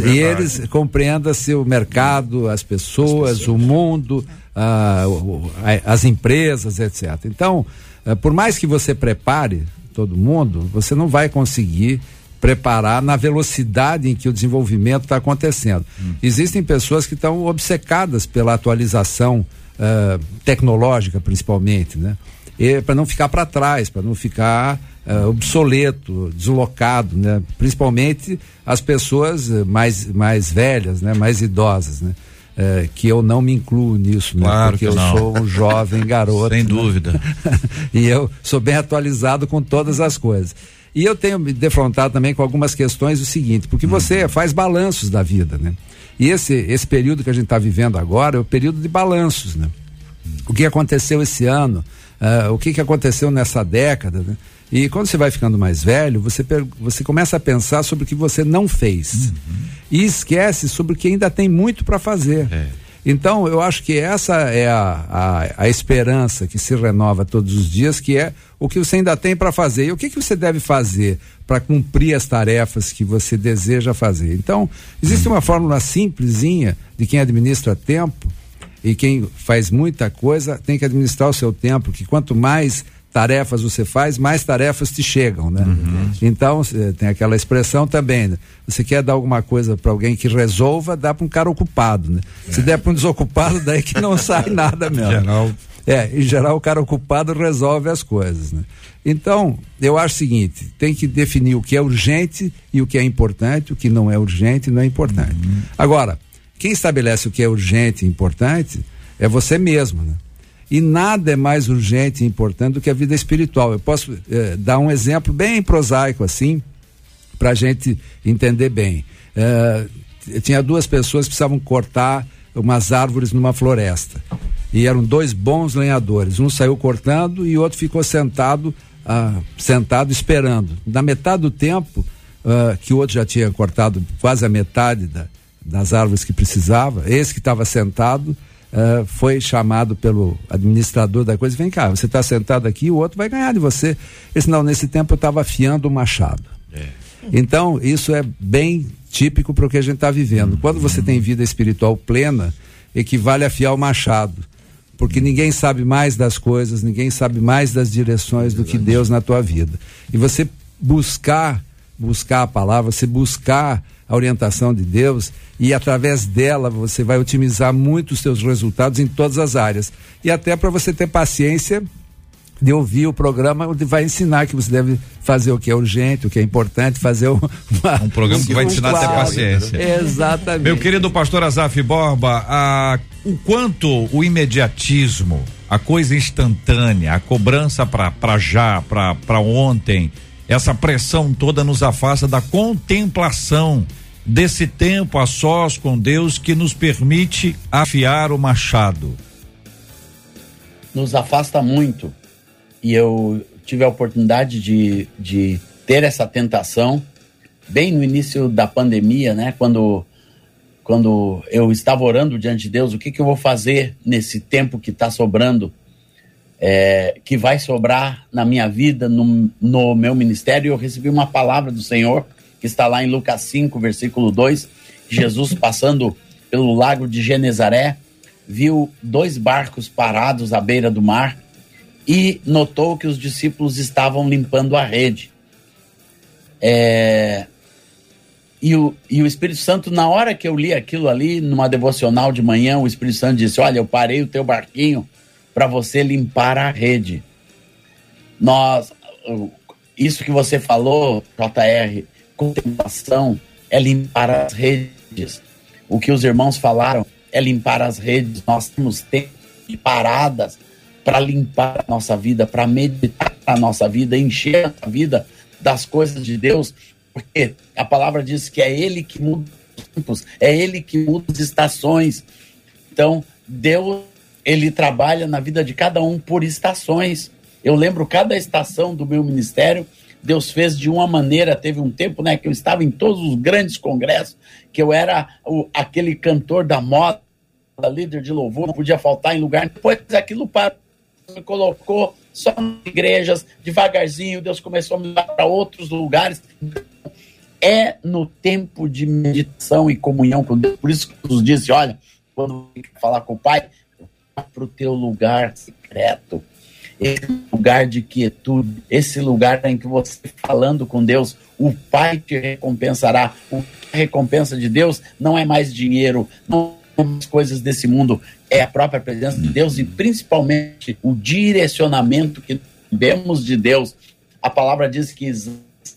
Speaker 5: É. e eles compreendam-se o mercado, as pessoas, as pessoas. o mundo, ah, as empresas, etc. Então, ah, por mais que você prepare todo mundo, você não vai conseguir preparar na velocidade em que o desenvolvimento está acontecendo. Hum. Existem pessoas que estão obcecadas pela atualização uh, tecnológica, principalmente, né? Para não ficar para trás, para não ficar uh, obsoleto, deslocado, né? Principalmente as pessoas eh, mais, mais velhas, né? Mais idosas, né? Uh, que eu não me incluo nisso, né?
Speaker 1: Claro
Speaker 5: Porque
Speaker 1: eu
Speaker 5: não. sou um jovem garoto.
Speaker 1: Sem
Speaker 5: né?
Speaker 1: dúvida.
Speaker 5: e eu sou bem atualizado com todas as coisas. E eu tenho me defrontado também com algumas questões do seguinte, porque você faz balanços da vida, né? E esse, esse período que a gente está vivendo agora é o período de balanços, né? O que aconteceu esse ano, ah, o que, que aconteceu nessa década, né? E quando você vai ficando mais velho, você, você começa a pensar sobre o que você não fez. E esquece sobre o que ainda tem muito para fazer. Então, eu acho que essa é a, a, a esperança que se renova todos os dias, que é o que você ainda tem para fazer. E o que, que você deve fazer para cumprir as tarefas que você deseja fazer? Então, existe uma fórmula simplesinha de quem administra tempo e quem faz muita coisa tem que administrar o seu tempo, que quanto mais tarefas você faz, mais tarefas te chegam, né? Então, eh, tem aquela expressão também, né? Você quer dar alguma coisa para alguém que resolva, dá para um cara ocupado, né? Se der para um desocupado, daí que não sai nada mesmo.
Speaker 1: Geral.
Speaker 5: É, em geral o cara ocupado resolve as coisas, né? Então, eu acho o seguinte, tem que definir o que é urgente e o que é importante, o que não é urgente e não é importante. Agora, quem estabelece o que é urgente e importante é você mesmo, né? E nada é mais urgente e importante do que a vida espiritual. Eu posso eh, dar um exemplo bem prosaico assim, para a gente entender bem. Eh, tinha duas pessoas que precisavam cortar umas árvores numa floresta. E eram dois bons lenhadores. Um saiu cortando e o outro ficou sentado, ah, sentado esperando. Na metade do tempo, ah, que o outro já tinha cortado quase a metade da, das árvores que precisava, esse que estava sentado ah, foi chamado pelo administrador da coisa, vem cá, você está sentado aqui, o outro vai ganhar de você. Ele disse, não, nesse tempo eu estava afiando o machado. Então, isso é bem típico para o que a gente está vivendo. Quando você tem vida espiritual plena, equivale a afiar o machado. Porque ninguém sabe mais das coisas, ninguém sabe mais das direções do que Deus na tua vida. E você buscar, buscar a palavra, você buscar a orientação de Deus e através dela você vai otimizar muito os seus resultados em todas as áreas. E até para você ter paciência de ouvir o programa onde vai ensinar que você deve fazer o que é urgente, o que é importante, fazer um, uma-
Speaker 1: Um programa que vai ensinar a ter paciência.
Speaker 5: Exatamente.
Speaker 1: Meu querido pastor Azaf Borba, a- o quanto o imediatismo, a coisa instantânea, a cobrança para já, para ontem, essa pressão toda nos afasta da contemplação desse tempo a sós com Deus que nos permite afiar o machado.
Speaker 6: nos afasta muito. E eu tive a oportunidade de, de ter essa tentação bem no início da pandemia, né? Quando, quando eu estava orando diante de Deus, o que, que eu vou fazer nesse tempo que está sobrando, é, que vai sobrar na minha vida, no, no meu ministério? Eu recebi uma palavra do Senhor, que está lá em Lucas 5, versículo 2, Jesus passando pelo lago de Genezaré, viu dois barcos parados à beira do mar e notou que os discípulos estavam limpando a rede. É, E, o, e o Espírito Santo, na hora que eu li aquilo ali, numa devocional de manhã, o Espírito Santo disse: Olha, eu parei o teu barquinho para você limpar a rede. Nós, isso que você falou, JR, contemplação, é limpar as redes. O que os irmãos falaram é limpar as redes. Nós temos tempo de paradas para limpar a nossa vida, para meditar a nossa vida, encher a vida das coisas de Deus, porque a palavra diz que é Ele que muda os tempos, é Ele que muda as estações. Então, Deus, Ele trabalha na vida de cada um por estações. Eu lembro cada estação do meu ministério, Deus fez de uma maneira. Teve um tempo, né, que eu estava em todos os grandes congressos, que eu era o, aquele cantor da moda, líder de louvor, não podia faltar em lugar. Depois aquilo parou, me colocou só em igrejas, devagarzinho, Deus começou a me levar para outros lugares. É no tempo de meditação e comunhão com Deus. Por isso que Jesus disse: olha, quando falar com o Pai, para o teu lugar secreto esse lugar de quietude, esse lugar em que você falando com Deus, o Pai te recompensará. A recompensa de Deus não é mais dinheiro, não é mais coisas desse mundo, é a própria presença de Deus e principalmente o direcionamento que vemos de Deus. A palavra diz que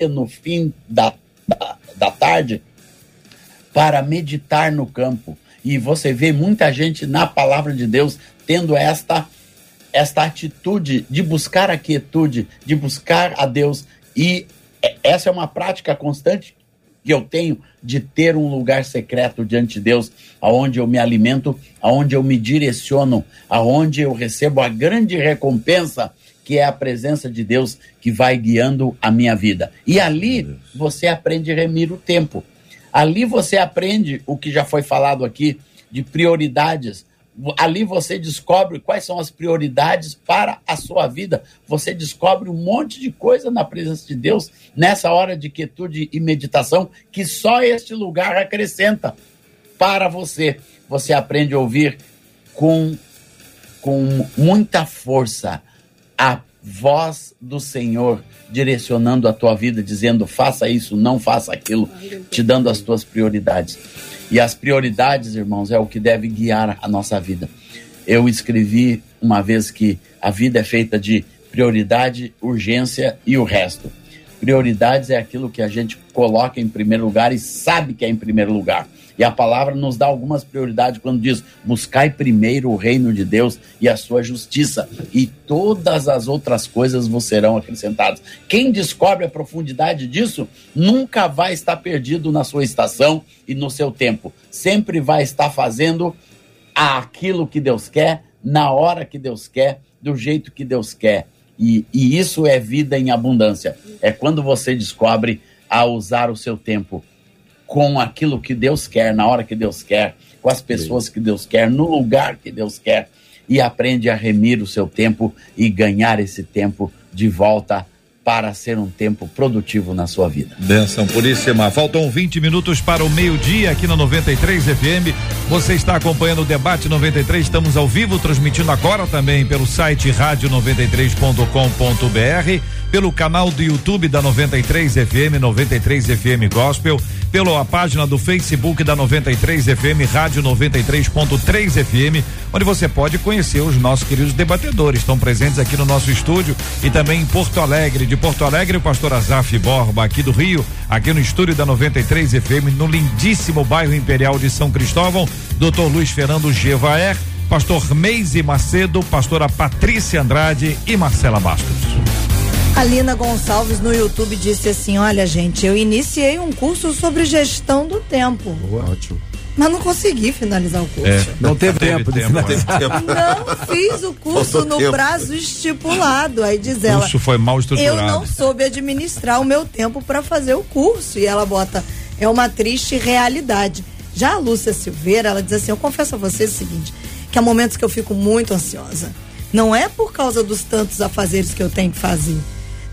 Speaker 6: no fim da, da, da tarde para meditar no campo. E você vê muita gente na palavra de Deus tendo esta esta atitude de buscar a quietude, de buscar a Deus e é- essa é uma prática constante que eu tenho de ter um lugar secreto diante de Deus, aonde eu me alimento, aonde eu me direciono, aonde eu recebo a grande recompensa que é a presença de Deus que vai guiando a minha vida. E ali você aprende a remir o tempo. Ali você aprende o que já foi falado aqui de prioridades. Ali você descobre quais são as prioridades para a sua vida. Você descobre um monte de coisa na presença de Deus nessa hora de quietude e meditação que só este lugar acrescenta para você. Você aprende a ouvir com, com muita força a voz do Senhor direcionando a tua vida, dizendo faça isso, não faça aquilo, te dando as tuas prioridades. E as prioridades, irmãos, é o que deve guiar a nossa vida. Eu escrevi uma vez que a vida é feita de prioridade, urgência e o resto. Prioridades é aquilo que a gente coloca em primeiro lugar e sabe que é em primeiro lugar. E a palavra nos dá algumas prioridades quando diz: buscai primeiro o reino de Deus e a sua justiça, e todas as outras coisas vos serão acrescentadas. Quem descobre a profundidade disso nunca vai estar perdido na sua estação e no seu tempo. Sempre vai estar fazendo aquilo que Deus quer, na hora que Deus quer, do jeito que Deus quer. E, e isso é vida em abundância. É quando você descobre a usar o seu tempo com aquilo que Deus quer, na hora que Deus quer, com as pessoas que Deus quer, no lugar que Deus quer, e aprende a remir o seu tempo e ganhar esse tempo de volta para ser um tempo produtivo na sua vida.
Speaker 1: Benção puríssima. Faltam 20 minutos para o meio-dia aqui na 93 FM. Você está acompanhando o Debate 93. Estamos ao vivo, transmitindo agora também pelo site rádio93.com.br, pelo canal do YouTube da 93 FM, 93 FM Gospel, pela página do Facebook da 93 FM, Rádio 93.3 FM, onde você pode conhecer os nossos queridos debatedores. Estão presentes aqui no nosso estúdio e também em Porto Alegre. De Porto Alegre, o pastor Azaf Borba, aqui do Rio, aqui no estúdio da 93 FM, no lindíssimo bairro Imperial de São Cristóvão, doutor Luiz Fernando Gevaer, pastor Meise Macedo, pastora Patrícia Andrade e Marcela Bastos.
Speaker 2: A Lina Gonçalves no YouTube disse assim: Olha, gente, eu iniciei um curso sobre gestão do tempo.
Speaker 4: Ótimo.
Speaker 2: Mas não consegui finalizar o curso.
Speaker 1: É,
Speaker 5: Não teve tempo de finalizar.
Speaker 2: Não fiz o curso no
Speaker 4: tempo.
Speaker 2: prazo estipulado. Aí diz
Speaker 1: O
Speaker 2: ela.
Speaker 1: curso foi mal
Speaker 2: Eu
Speaker 1: estruturado.
Speaker 2: não soube administrar o meu tempo para fazer o curso. E ela bota, é uma triste realidade. Já a Lúcia Silveira, ela diz assim: Eu confesso a vocês o seguinte, que há momentos que eu fico muito ansiosa. Não é por causa dos tantos afazeres que eu tenho que fazer.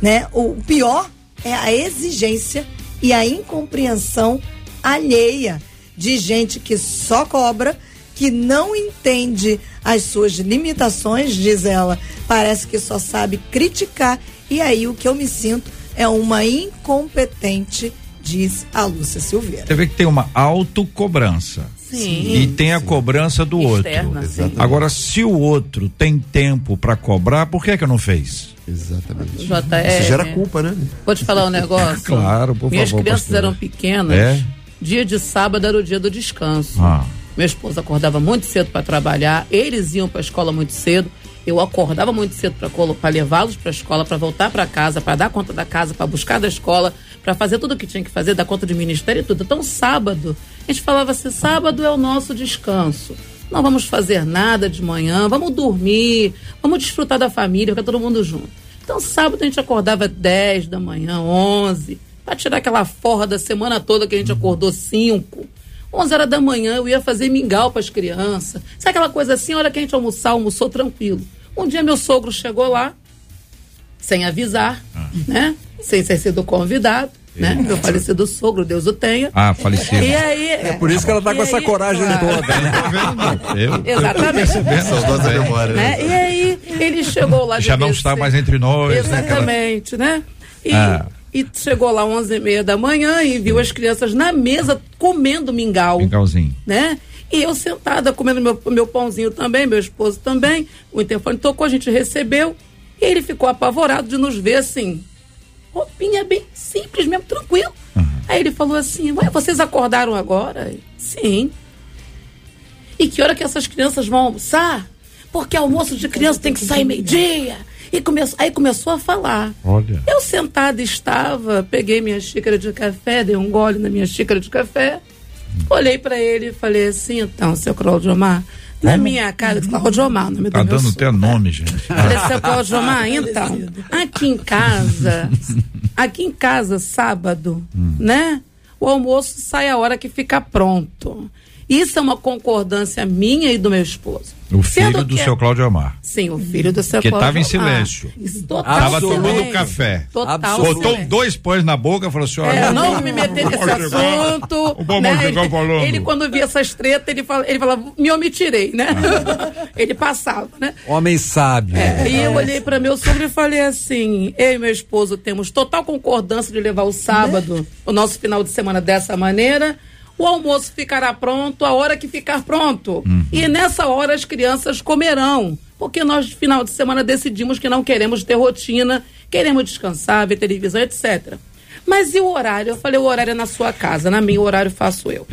Speaker 2: Né? O pior é a exigência e a incompreensão alheia de gente que só cobra, que não entende as suas limitações, diz ela, parece que só sabe criticar. E aí o que eu me sinto é uma incompetente, diz a Lúcia Silveira.
Speaker 1: Você vê que tem uma autocobrança.
Speaker 3: Sim.
Speaker 1: E tem a cobrança do
Speaker 3: Externa,
Speaker 1: outro.
Speaker 3: sim.
Speaker 1: Agora, se o outro tem tempo para cobrar, por que que não fez?
Speaker 4: Exatamente.
Speaker 3: JR.
Speaker 4: Isso gera culpa, né?
Speaker 3: Vou te falar um negócio.
Speaker 1: Claro, por
Speaker 3: Minhas
Speaker 1: favor,
Speaker 3: crianças
Speaker 1: pastora.
Speaker 3: eram pequenas.
Speaker 1: É?
Speaker 3: Dia de sábado era o dia do descanso.
Speaker 1: Ah.
Speaker 3: Meu esposo acordava muito cedo para trabalhar, eles iam para a escola muito cedo. Eu acordava muito cedo para levá-los para a escola, para voltar para casa, para dar conta da casa, para buscar da escola, para fazer tudo o que tinha que fazer, dar conta de ministério e tudo. Então, sábado, a gente falava assim: sábado é o nosso descanso. Não vamos fazer nada de manhã, vamos dormir, vamos desfrutar da família, ficar todo mundo junto. Então, sábado a gente acordava 10 da manhã, 11, para tirar aquela forra da semana toda que a gente acordou 5. 11 horas da manhã eu ia fazer mingau para as crianças. Sabe aquela coisa assim, a hora que a gente almoçar, almoçou tranquilo. Um dia meu sogro chegou lá, sem avisar, né? Sem ser sido convidado, né? Meu falecido sogro, Deus o tenha.
Speaker 1: Ah, falecido.
Speaker 3: E aí. É
Speaker 5: Por isso que ela tá com essa coragem toda, né?
Speaker 1: Eu,
Speaker 3: Exatamente.
Speaker 4: Saudosa memória, né?
Speaker 3: né? E aí ele chegou lá de
Speaker 1: Já não está mais entre nós, né? Aquela-
Speaker 3: Exatamente, né? E,
Speaker 1: Ah.
Speaker 3: E chegou lá 11 e meia da manhã e viu as crianças na mesa comendo mingau,
Speaker 1: Mingauzinho.
Speaker 3: né? E eu sentada comendo meu, meu pãozinho também, meu esposo também. O interfone tocou, a gente recebeu. E ele ficou apavorado de nos ver assim. Roupinha bem simples mesmo, tranquilo. Aí ele falou assim: Ué, vocês acordaram agora? Sim. E que hora que essas crianças vão almoçar? Porque almoço de criança tem que sair meio-dia. E começou, aí começou a falar.
Speaker 1: Olha.
Speaker 3: Eu sentada estava, peguei minha xícara de café, dei um gole na minha xícara de café, olhei para ele e falei assim, então, seu Cláudio Omar, na minha casa, Cláudio Omar, o nome
Speaker 1: Tá
Speaker 3: do meu
Speaker 1: dando até nome, gente.
Speaker 3: Falei, seu Cláudio Omar, então, aqui em casa, aqui em casa, sábado, né? O almoço sai a hora que fica pronto. Isso é uma concordância minha e do meu esposo.
Speaker 1: O filho
Speaker 3: Sendo
Speaker 1: do
Speaker 3: que-
Speaker 1: seu Cláudio Amar.
Speaker 3: Sim, o filho do seu
Speaker 1: Que
Speaker 3: Cláudio
Speaker 1: tava em
Speaker 3: Omar.
Speaker 1: silêncio.
Speaker 3: Isso, total
Speaker 1: Tava
Speaker 5: Absoluto.
Speaker 1: tomando
Speaker 3: silêncio.
Speaker 1: café.
Speaker 3: Total
Speaker 5: Absoluto.
Speaker 1: Botou
Speaker 3: silêncio.
Speaker 1: dois pães na boca e falou assim: olha.
Speaker 3: É, eu não vou me meter nesse assunto.
Speaker 1: O bom
Speaker 3: né? ele,
Speaker 1: falando.
Speaker 3: ele, quando via essas tretas, ele, fala, ele falava, me omitirei, né?
Speaker 1: Ah.
Speaker 3: ele passava, né?
Speaker 5: Homem sábio.
Speaker 3: É, e eu olhei para meu sogro e falei assim: eu e meu esposo temos total concordância de levar o sábado, o nosso final de semana dessa maneira. O almoço ficará pronto a hora que ficar pronto. E nessa hora as crianças comerão. Porque nós, no final de semana, decidimos que não queremos ter rotina, queremos descansar, ver televisão, etc. Mas e o horário? Eu falei: o horário é na sua casa, na minha, o horário faço eu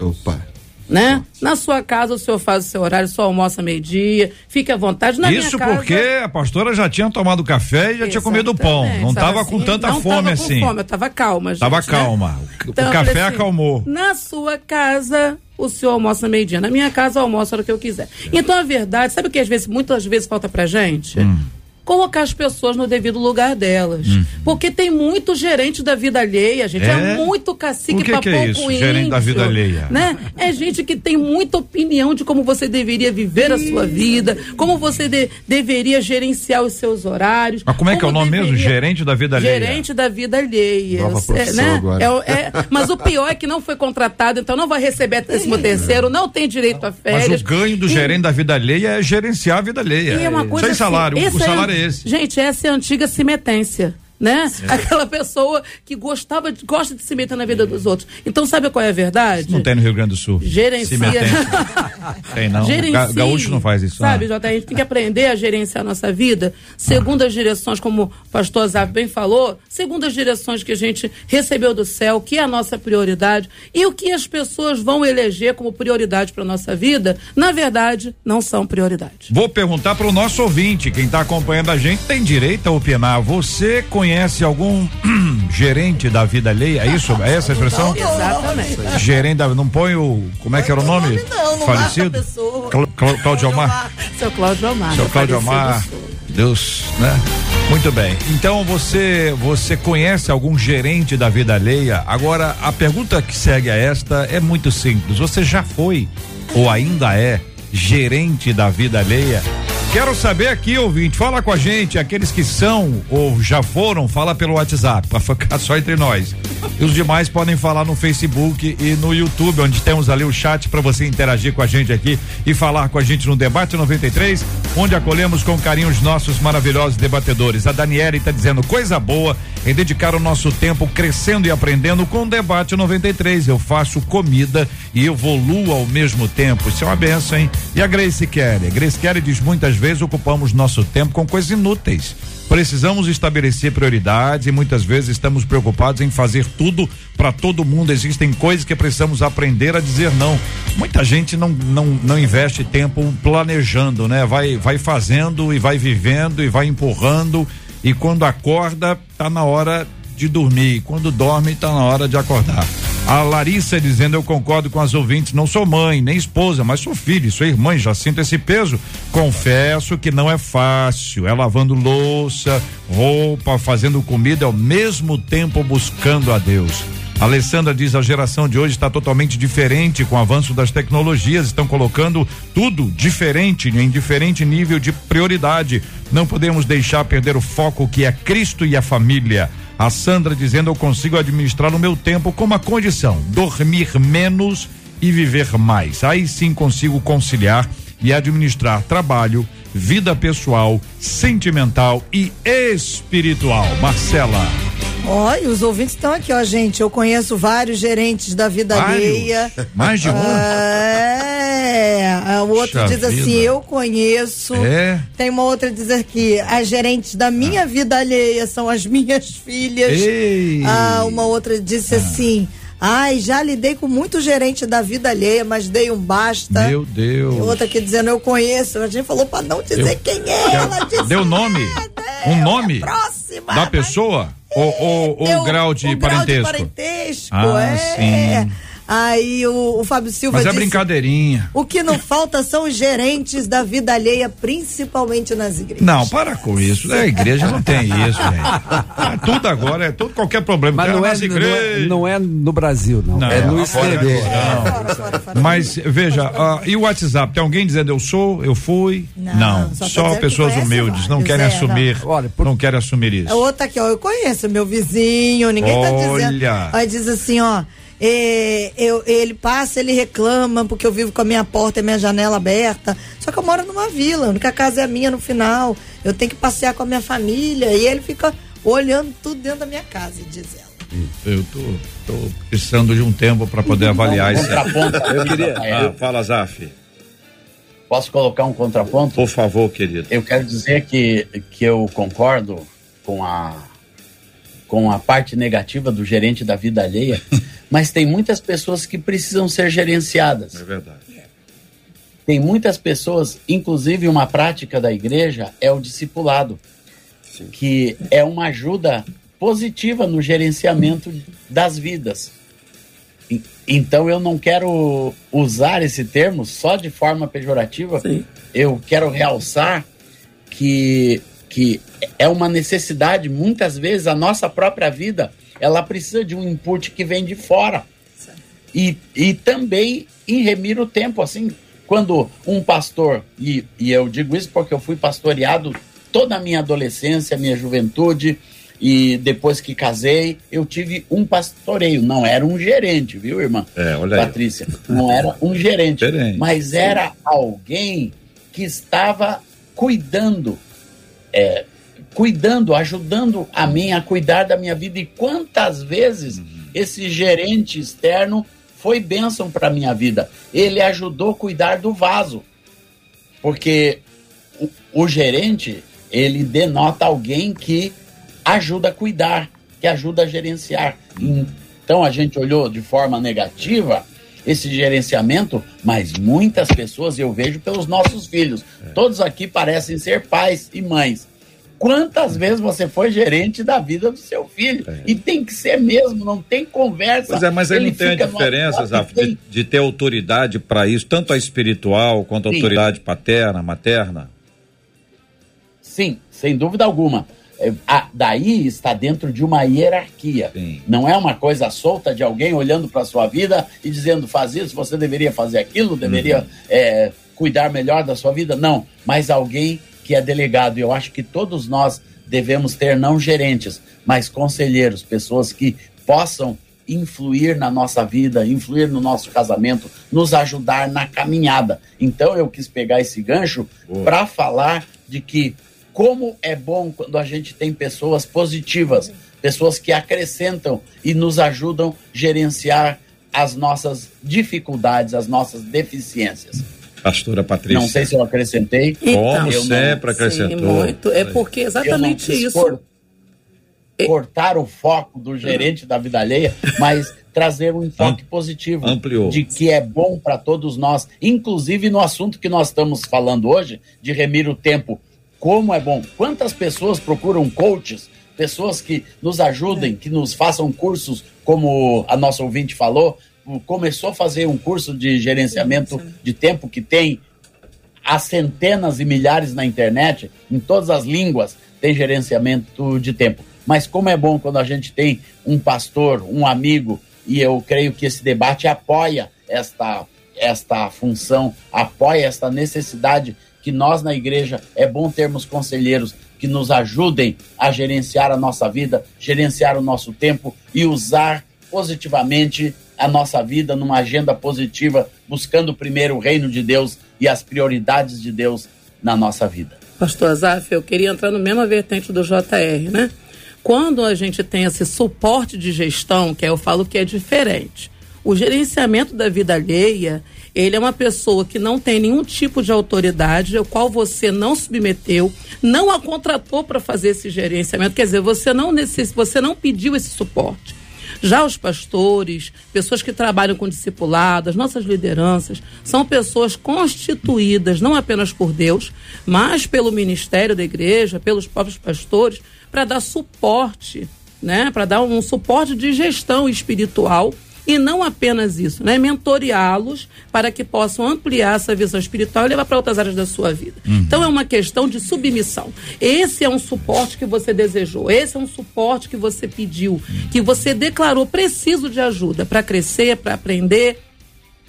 Speaker 4: Opa.
Speaker 3: Né? Na sua casa o senhor faz o seu horário, só almoça meio-dia, fique à vontade. Na
Speaker 1: Isso
Speaker 3: casa,
Speaker 1: porque a pastora já tinha tomado café e já tinha comido o pão.
Speaker 3: Exatamente,
Speaker 1: Não
Speaker 3: sabe
Speaker 1: tava com
Speaker 3: assim?
Speaker 1: tanta
Speaker 3: não
Speaker 1: fome
Speaker 3: tava
Speaker 1: assim.
Speaker 3: Com fome, eu tava calma, gente,
Speaker 1: Tava
Speaker 3: né?
Speaker 1: calma. O
Speaker 3: Então,
Speaker 1: café
Speaker 3: assim,
Speaker 1: acalmou.
Speaker 3: Na sua casa, o senhor almoça meio-dia. Na minha casa, eu almoço a hora que eu quiser. Então, a verdade, sabe o que às vezes, muitas vezes falta pra gente?
Speaker 1: Hum.
Speaker 3: Colocar as pessoas no devido lugar delas. Porque tem muito gerente da vida alheia, gente. É,
Speaker 1: É?
Speaker 3: muito cacique
Speaker 1: que é
Speaker 3: pouco
Speaker 1: isso,
Speaker 3: índio,
Speaker 1: gerente da vida alheia?
Speaker 3: Né? É gente que tem muita opinião de como você deveria viver a sua vida, como você de- deveria gerenciar os seus horários.
Speaker 1: Mas como é que é o nome mesmo?
Speaker 3: deveria-
Speaker 1: Gerente da vida alheia.
Speaker 3: Gerente da vida alheia.
Speaker 4: Nova
Speaker 3: É,
Speaker 4: profissão
Speaker 3: né?
Speaker 4: agora.
Speaker 3: É é- mas o pior é que não foi contratado, então não vai receber décimo terceiro, não tem direito a
Speaker 1: Mas
Speaker 3: férias.
Speaker 1: o ganho do
Speaker 3: E-
Speaker 1: gerente da vida alheia é gerenciar a vida alheia.
Speaker 3: e é uma coisa
Speaker 1: Sem salário.
Speaker 3: assim,
Speaker 1: o
Speaker 3: esse
Speaker 1: salário esse.
Speaker 3: Gente, essa é a antiga cimetência. Né? Aquela pessoa que gostava de, gosta de se meter na vida dos outros. Então, sabe qual é a verdade?
Speaker 1: Não tem no Rio Grande do Sul.
Speaker 3: Gerencia.
Speaker 1: Tem não.
Speaker 3: Gerencie,
Speaker 1: Ga- Gaúcho não faz isso.
Speaker 3: Sabe,
Speaker 1: Ah.
Speaker 3: Jota, a gente tem que aprender a gerenciar a nossa vida segundo as direções, como o pastor Zap bem falou, segundo as direções que a gente recebeu do céu, que é a nossa prioridade, e o que as pessoas vão eleger como prioridade para nossa vida, na verdade, não são prioridade.
Speaker 1: Vou perguntar para o nosso ouvinte, quem está acompanhando a gente tem direito a opinar. Você conhece algum gerente da vida alheia? É isso? É essa a expressão?
Speaker 3: Exatamente.
Speaker 1: Gerente da. Não põe o. Como é que era o nome?
Speaker 2: Não, não
Speaker 1: Falecido? Clá- Clá- Cláudio Almar?
Speaker 3: Seu Cláudio Omar.
Speaker 1: Seu Cláudio
Speaker 3: sogro.
Speaker 1: Deus, né? Muito bem. Então você você conhece algum gerente da vida alheia? Agora a pergunta que segue a esta é muito simples. Você já foi ou ainda é gerente da vida alheia? Quero saber aqui, ouvinte, fala com a gente, aqueles que são ou já foram, fala pelo WhatsApp, para ficar só entre nós. E os demais podem falar no Facebook e no YouTube, onde temos ali o chat para você interagir com a gente aqui e falar com a gente no Debate 93, onde acolhemos com carinho os nossos maravilhosos debatedores. A Daniele está dizendo coisa boa em dedicar o nosso tempo crescendo e aprendendo com o Debate 93. Eu faço comida e evoluo ao mesmo tempo. Isso é uma benção, hein? E a Grace Kelly? A Grace Kelly diz muitas vezes ocupamos nosso tempo com coisas inúteis. Precisamos estabelecer prioridades e muitas vezes estamos preocupados em fazer tudo para todo mundo. Existem coisas que precisamos aprender a dizer não. Muita gente não, não, não investe tempo planejando, né? Vai, vai fazendo e vai vivendo e vai empurrando e quando acorda tá na hora de dormir. Quando dorme tá na hora de acordar. A Larissa dizendo, eu concordo com as ouvintes, não sou mãe, nem esposa, mas sou filho, sou irmã, já sinto esse peso. Confesso que não é fácil, é lavando louça, roupa, fazendo comida, ao mesmo tempo buscando a Deus. A Alessandra diz a geração de hoje está totalmente diferente com o avanço das tecnologias, estão colocando tudo diferente, em diferente nível de prioridade. Não podemos deixar perder o foco que é Cristo e a família. A Sandra dizendo eu consigo administrar o meu tempo com uma condição: dormir menos e viver mais. Aí sim consigo conciliar e administrar trabalho, vida pessoal, sentimental e espiritual. Marcela.
Speaker 2: Olha, os ouvintes estão aqui, ó, gente. Eu conheço vários gerentes da vida
Speaker 1: Vários?
Speaker 2: alheia.
Speaker 1: Mais de um?
Speaker 2: É, o outro
Speaker 1: Puxa
Speaker 2: diz assim,
Speaker 1: vida.
Speaker 2: eu conheço.
Speaker 1: É?
Speaker 2: Tem uma outra que diz aqui, as gerentes da minha vida alheia são as minhas filhas.
Speaker 1: Ei.
Speaker 2: Ah, uma outra disse assim, Ai, já lidei com muito gerente da vida alheia, mas dei um basta.
Speaker 1: Meu Deus.
Speaker 2: E outra aqui dizendo, eu conheço. A gente falou pra não dizer
Speaker 1: Eu-
Speaker 2: quem é. Ela disse,
Speaker 1: Deu nome?
Speaker 2: é,
Speaker 1: Um
Speaker 2: é,
Speaker 1: nome?
Speaker 2: Próxima.
Speaker 1: Da pessoa? Ou, ou, ou
Speaker 2: Deu
Speaker 1: o grau de
Speaker 2: o grau de
Speaker 1: parentesco?
Speaker 2: parentesco,
Speaker 1: Ah,
Speaker 2: é.
Speaker 1: sim.
Speaker 2: Aí o, o Fábio Silva
Speaker 1: Mas é
Speaker 2: disse,
Speaker 1: brincadeirinha.
Speaker 2: o que não falta são os gerentes da vida alheia, principalmente nas igrejas.
Speaker 1: Não, para com isso. A igreja não tem isso, gente. É tudo agora, é tudo qualquer problema.
Speaker 5: Mas não é, não, é,
Speaker 1: igrejas.
Speaker 5: não é no Brasil, não.
Speaker 1: Não,
Speaker 5: é no
Speaker 1: não,
Speaker 5: exterior.
Speaker 1: não.
Speaker 2: Fora.
Speaker 1: Mas veja, ah, e o WhatsApp? Tem alguém dizendo eu sou, eu fui?
Speaker 2: Não,
Speaker 1: só,
Speaker 2: só que
Speaker 1: pessoas
Speaker 2: conhece
Speaker 1: humildes, não querem
Speaker 2: é,
Speaker 1: assumir,
Speaker 5: Olha, por-
Speaker 1: não querem assumir isso.
Speaker 2: A outra aqui, ó, eu conheço meu vizinho, ninguém tá dizendo.
Speaker 1: Olha.
Speaker 2: Aí diz assim, ó. É, eu, ele passa, ele reclama porque eu vivo com a minha porta e minha janela aberta. Só que eu moro numa vila, a única casa é a minha no final. Eu tenho que passear com a minha família e ele fica olhando tudo dentro da minha casa, diz ela.
Speaker 1: Eu tô, tô precisando de um tempo para poder avaliar isso.
Speaker 6: Contraponto.
Speaker 1: Eu queria. Ah, fala, Zaf.
Speaker 6: Posso colocar um contraponto?
Speaker 1: Por favor, querido.
Speaker 6: Eu quero dizer que, que eu concordo com a, com a parte negativa do gerente da vida alheia, mas tem muitas pessoas que precisam ser gerenciadas.
Speaker 1: É verdade.
Speaker 6: Tem muitas pessoas, inclusive uma prática da igreja é o discipulado, que é uma ajuda positiva no gerenciamento das vidas. Então eu não quero usar esse termo só de forma pejorativa. Eu quero realçar que, que é uma necessidade, muitas vezes a nossa própria vida, ela precisa de um input que vem de fora. E, e também em remir o tempo, assim, quando um pastor, e, e eu digo isso porque eu fui pastoreado toda a minha adolescência, minha juventude, e depois que casei, eu tive um pastoreio, não era um gerente, viu, irmã?
Speaker 1: É, olha aí.
Speaker 6: Patrícia, não era um gerente,
Speaker 1: Diferente.
Speaker 6: mas era alguém que estava cuidando, é, cuidando, ajudando a mim a cuidar da minha vida. E quantas vezes esse gerente externo foi bênção para minha vida? Ele ajudou a cuidar do vaso, porque o, o gerente ele denota alguém que ajuda a cuidar, que ajuda a gerenciar. Então a gente olhou de forma negativa esse gerenciamento, mas muitas pessoas eu vejo pelos nossos filhos. Todos aqui parecem ser pais e mães. Quantas vezes você foi gerente da vida do seu filho? E tem que ser mesmo, não tem conversa.
Speaker 1: Pois é, mas aí
Speaker 6: Ele
Speaker 1: não tem a diferença, Zaf, de, de ter autoridade para isso, tanto a espiritual quanto a
Speaker 6: Sim.
Speaker 1: autoridade paterna, materna.
Speaker 6: Sim, sem dúvida alguma. É, a- daí está dentro de uma hierarquia.
Speaker 1: Sim.
Speaker 6: Não é uma coisa solta de alguém olhando para a sua vida e dizendo faz isso, você deveria fazer aquilo, deveria
Speaker 1: Uhum.
Speaker 6: é, cuidar melhor da sua vida. Não, mas alguém que é delegado. E eu acho que todos nós devemos ter não gerentes, mas conselheiros, pessoas que possam influir na nossa vida, influir no nosso casamento, nos ajudar na caminhada. Então eu quis pegar esse gancho para falar de que como é bom quando a gente tem pessoas positivas, pessoas que acrescentam e nos ajudam a gerenciar as nossas dificuldades, as nossas deficiências.
Speaker 1: Pastora Patrícia.
Speaker 6: Não sei se eu acrescentei.
Speaker 1: Como
Speaker 6: Eu não-
Speaker 1: sempre acrescentou.
Speaker 3: Sim, muito. É porque
Speaker 6: eu não
Speaker 3: exatamente isso.
Speaker 6: cor- cortar o foco do gerente da vida alheia, mas trazer um enfoque positivo
Speaker 1: ampliou.
Speaker 6: de que é bom para todos nós, inclusive no assunto que nós estamos falando hoje, de remir o tempo. Como é bom. Quantas pessoas procuram coaches, pessoas que nos ajudem, que nos façam cursos, como a nossa ouvinte falou, começou a fazer um curso de gerenciamento de tempo que tem há centenas e milhares na internet, em todas as línguas, tem gerenciamento de tempo. Mas como é bom quando a gente tem um pastor, um amigo, e eu creio que esse debate apoia esta, esta função, apoia esta necessidade que nós na igreja é bom termos conselheiros que nos ajudem a gerenciar a nossa vida, gerenciar o nosso tempo e usar positivamente a nossa vida numa agenda positiva, buscando primeiro o reino de Deus e as prioridades de Deus na nossa vida.
Speaker 3: Pastor Azaf, eu queria entrar no mesmo vertente do JR, né? Quando a gente tem esse suporte de gestão, que aí eu falo que é diferente. O gerenciamento da vida alheia, ele é uma pessoa que não tem nenhum tipo de autoridade, ao qual você não submeteu, não a contratou para fazer esse gerenciamento. Quer dizer, você não, necess... você não pediu esse suporte. Já os pastores, pessoas que trabalham com discipulado, as nossas lideranças, são pessoas constituídas não apenas por Deus, mas pelo ministério da igreja, pelos próprios pastores, para dar suporte, né? Para dar um suporte de gestão espiritual e não apenas isso, né? Mentoreá-los para que possam ampliar essa visão espiritual e levar para outras áreas da sua vida. Então é uma questão de submissão. Esse é um suporte que você desejou, esse é um suporte que você pediu, que você declarou preciso de ajuda para crescer, para aprender,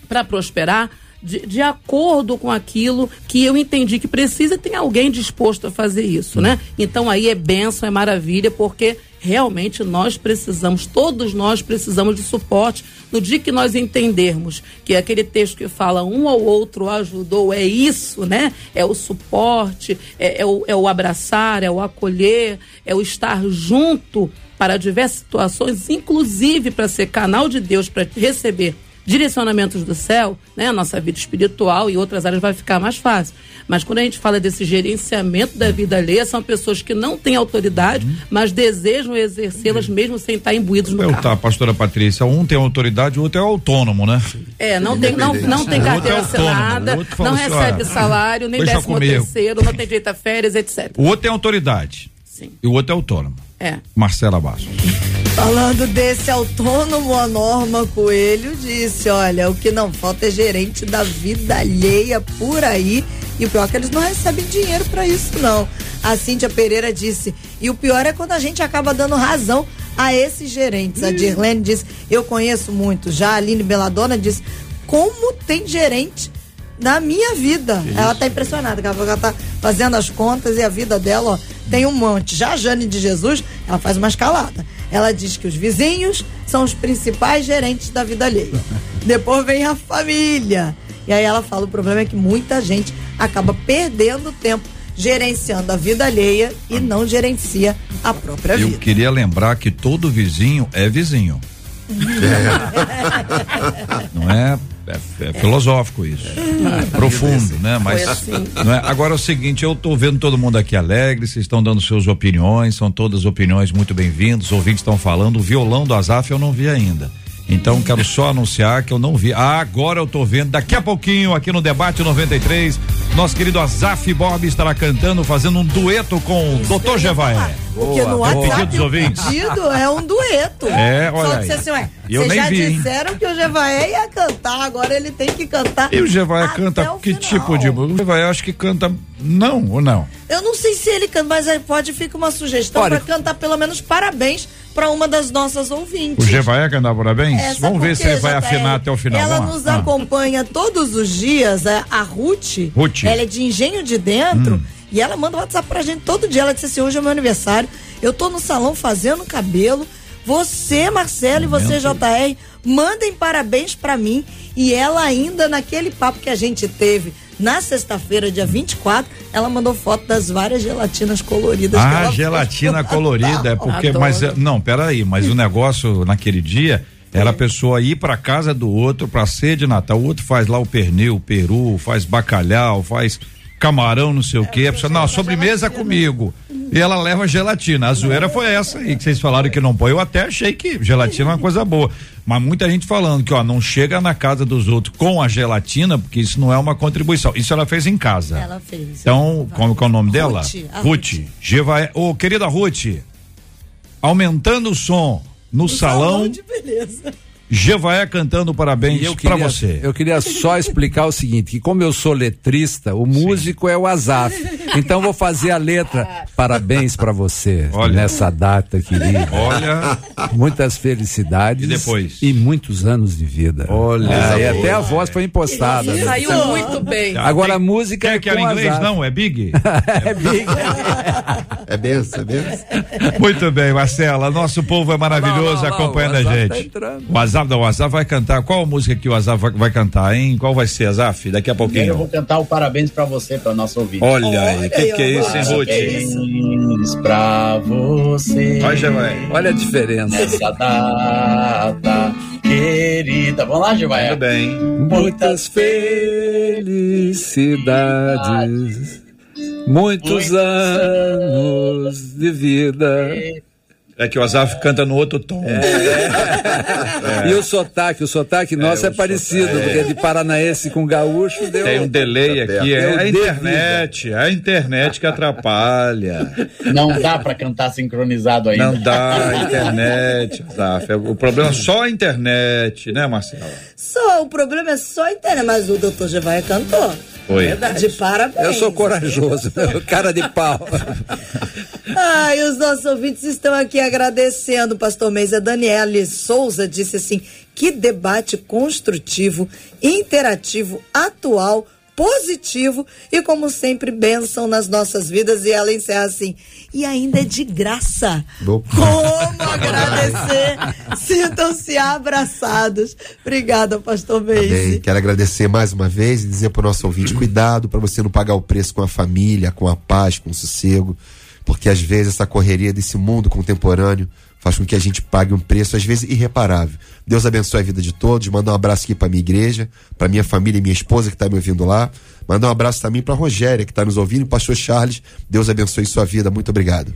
Speaker 3: para prosperar. De, de acordo com aquilo que eu entendi que precisa e tem alguém disposto a fazer isso, né? Então aí é benção, é maravilha, porque realmente nós precisamos, todos nós precisamos de suporte. No dia que nós entendermos que aquele texto que fala um ao outro ajudou, é isso, né? É o suporte, é, é o, é o abraçar, é o acolher, é o estar junto para diversas situações, inclusive para ser canal de Deus, para receber direcionamentos do céu, né, a nossa vida espiritual e outras áreas vai ficar mais fácil. Mas quando a gente fala desse gerenciamento da vida alheia, são pessoas que não têm autoridade, mas desejam exercê-las mesmo sem estar imbuídos no
Speaker 1: Eu
Speaker 3: carro.
Speaker 1: tá, pastora Patrícia, um tem autoridade, o outro é autônomo, né?
Speaker 3: É, não tem, não, não tem
Speaker 1: outro
Speaker 3: carteira
Speaker 1: é
Speaker 3: assinada, não
Speaker 1: assim,
Speaker 3: recebe salário, nem décimo
Speaker 1: comigo.
Speaker 3: terceiro, não tem direito a férias, etc.
Speaker 1: O outro tem autoridade.
Speaker 3: Sim.
Speaker 1: E o outro é autônomo.
Speaker 3: É.
Speaker 1: Marcela Bastos.
Speaker 2: Falando desse autônomo, a Norma Coelho disse: olha, o que não falta é gerente da vida alheia por aí. E o pior é que eles não recebem dinheiro pra isso, não. A Cíntia Pereira disse: e o pior é quando a gente acaba dando razão a esses gerentes. A Dirlene disse: eu conheço muito. Já a Aline Beladona disse: como tem gerente na minha vida. Ela tá impressionada, que ela tá fazendo as contas e a vida dela, ó, tem um monte. Já a Jane de Jesus, ela faz uma escalada. Ela diz que os vizinhos são os principais gerentes da vida alheia. Depois vem a família. E aí ela fala: o problema é que muita gente acaba perdendo tempo gerenciando a vida alheia e não gerencia a própria
Speaker 1: Eu
Speaker 2: vida.
Speaker 1: queria lembrar que todo vizinho é vizinho. Não é, é, é filosófico isso. É profundo, né? Mas
Speaker 3: assim.
Speaker 1: é? agora é o seguinte, eu tô vendo todo mundo aqui alegre, vocês estão dando suas opiniões, são todas opiniões muito bem-vindas, os ouvintes estão falando, o violão do Azaf eu não vi ainda. Então quero só anunciar que eu não vi. Ah, agora eu tô vendo, daqui a pouquinho aqui no debate 93, nosso querido Azaf Bob estará cantando, fazendo um dueto com o Dr. Jevaé.
Speaker 2: Porque no
Speaker 1: boa.
Speaker 2: WhatsApp
Speaker 1: Pedido dos
Speaker 2: o
Speaker 1: ouvintes.
Speaker 2: pedido é um dueto.
Speaker 1: É, olha
Speaker 2: Só
Speaker 1: aí.
Speaker 2: disse assim, ué,
Speaker 1: eu
Speaker 2: vocês
Speaker 1: nem
Speaker 2: já
Speaker 1: vi, hein?
Speaker 2: disseram que o Jevaé ia cantar, agora ele tem que cantar.
Speaker 1: E o Jevaé
Speaker 2: até
Speaker 1: canta
Speaker 2: o
Speaker 1: que
Speaker 2: final.
Speaker 1: tipo de música? O Jevaé acho que canta não ou não?
Speaker 2: Eu não sei se ele canta, mas aí pode ficar uma sugestão pra cantar pelo menos parabéns pra uma das nossas ouvintes.
Speaker 1: O Jevaé cantar parabéns?
Speaker 2: Essa
Speaker 1: Vamos ver se ele vai
Speaker 2: JR,
Speaker 1: afinar até o final.
Speaker 2: Ela
Speaker 1: Vamos lá.
Speaker 2: nos
Speaker 1: Ah.
Speaker 2: acompanha todos os dias, é, a Ruth.
Speaker 1: Ruth.
Speaker 2: Ela é de Engenho de Dentro.
Speaker 1: Hum.
Speaker 2: E ela manda WhatsApp pra gente todo dia. Ela disse assim: hoje é meu aniversário. Eu tô no salão fazendo cabelo. Você, Marcelo, e você, JR, mandem parabéns pra mim. E ela ainda, naquele papo que a gente teve na sexta-feira, dia 24, ela mandou foto das várias gelatinas coloridas que
Speaker 1: Ah, gelatina colorida, é porque,
Speaker 3: Adoro.
Speaker 1: mas, é- não, peraí, mas o negócio naquele dia era a pessoa ir pra casa do outro pra ser de Natal, o outro faz lá o pernil, o peru, faz bacalhau, faz camarão, não sei o quê, a pessoa, não, sobremesa comigo. E ela leva gelatina. A zoeira foi essa aí que vocês falaram que não põe. Eu até achei que gelatina é uma coisa boa. Mas muita gente falando que, ó, não chega na casa dos outros com a gelatina, porque isso não é uma contribuição. Isso ela fez em casa.
Speaker 2: Ela fez.
Speaker 1: Então, como que é o nome dela?
Speaker 2: Ruth,
Speaker 1: Ruth. Ô, querida Ruth, aumentando o som no salão,
Speaker 2: de beleza.
Speaker 1: Jevaé cantando parabéns
Speaker 5: queria,
Speaker 1: você.
Speaker 5: eu queria só explicar o seguinte, que como eu sou letrista, o músico é o Azaf. Então vou fazer a letra. Parabéns pra você
Speaker 1: Olha.
Speaker 5: nessa data querida.
Speaker 1: Olha,
Speaker 5: Muitas felicidades
Speaker 1: E depois?
Speaker 5: e muitos anos de vida.
Speaker 1: Olha.
Speaker 5: Ah, e até a voz foi impostada. né?
Speaker 3: Saiu muito bem.
Speaker 5: Agora a música
Speaker 1: quer
Speaker 5: é
Speaker 1: que era inglês?
Speaker 5: Azaf.
Speaker 1: Não, é Big?
Speaker 5: É big.
Speaker 4: É benção, é benção.
Speaker 1: Muito bem, Marcela. Nosso povo é maravilhoso
Speaker 5: Não, não, não,
Speaker 1: acompanhando
Speaker 5: o
Speaker 1: a gente.
Speaker 5: tá entrando.
Speaker 1: o Azaf, não, o Azaf vai cantar. Qual música que o Azaf vai, vai cantar, hein? Qual vai ser, Azaf? Daqui a
Speaker 6: Eu
Speaker 1: pouquinho.
Speaker 6: vou cantar o parabéns pra você, pra nosso ouvinte.
Speaker 1: Olha aí, o que, que é isso, hein. Ruth?
Speaker 6: Parabéns pra você.
Speaker 1: Vai, Jevaé.
Speaker 5: Olha a diferença.
Speaker 6: Nessa data querida. Vamos lá, Gilvaé?
Speaker 1: Tudo bem.
Speaker 5: Muitas felicidades, muitos anos de vida.
Speaker 1: É que o Azaf canta no outro tom.
Speaker 5: E o sotaque, o sotaque nosso é, parecido, porque de paranaense com gaúcho deu.
Speaker 1: Tem um delay aqui, é a internet, é a internet que atrapalha.
Speaker 6: Não dá pra cantar sincronizado ainda.
Speaker 1: Não dá a internet, Azaf. É O problema é só a internet, né, Marcela?
Speaker 2: Só, o problema é só a internet, mas o doutor Gevaia cantou.
Speaker 1: Foi.
Speaker 2: De parabéns.
Speaker 5: Eu sou corajoso, cara de pau.
Speaker 2: Ai, os nossos ouvintes estão aqui agradecendo, pastor Meisa. Daniele Souza disse assim: que debate construtivo, interativo, atual, positivo e, como sempre, bênção nas nossas vidas. E ela encerra assim: e ainda é de graça.
Speaker 4: Opa.
Speaker 2: Como agradecer? Sintam-se abraçados. Obrigada, pastor Meise.
Speaker 4: quero agradecer mais uma vez e dizer para o nosso ouvinte: cuidado para você não pagar o preço com a família, com a paz, com o sossego, porque às vezes essa correria desse mundo contemporâneo faz com que a gente pague um preço, às vezes, irreparável. Deus abençoe a vida de todos. Manda um abraço aqui para minha igreja, para minha família e minha esposa que está me ouvindo lá. Manda um abraço também para Rogéria, que está nos ouvindo, e pastor Charles. Deus abençoe sua vida. Muito obrigado.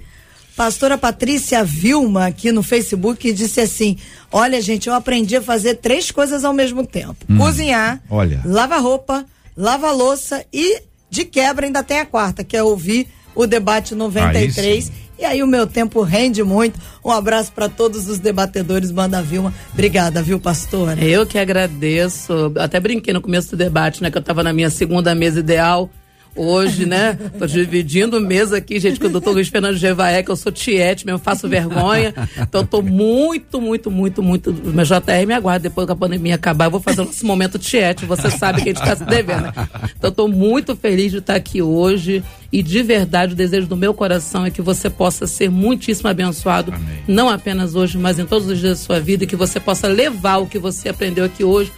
Speaker 2: Pastora Patrícia Vilma, aqui no Facebook, disse assim: Olha, gente, eu aprendi a fazer três coisas ao mesmo tempo: cozinhar,
Speaker 1: olha.
Speaker 2: lavar roupa, lavar louça e, de quebra, ainda tem a quarta, que é ouvir o debate 93.
Speaker 1: sim.
Speaker 2: e aí o meu tempo rende muito. Um abraço para todos os debatedores, Banda Vilma. Obrigada, viu, pastora?
Speaker 3: Eu que agradeço. Até brinquei no começo do debate, né? Que eu tava na minha segunda mesa ideal. Hoje, né? Tô dividindo mesa aqui, gente, com o doutor Luiz Fernando Gevaé, que eu sou tiete mesmo, faço vergonha. Então, tô muito, muito, muito, muito. Meu JR me aguarda depois que a pandemia acabar. Eu vou fazer esse momento tiete. Você sabe que a gente tá se devendo. né? Então, tô muito feliz de estar aqui hoje. E de verdade, o desejo do meu coração é que você possa ser muitíssimo abençoado.
Speaker 1: Amém.
Speaker 3: Não apenas hoje, mas em todos os dias da sua vida. E que você possa levar o que você aprendeu aqui hoje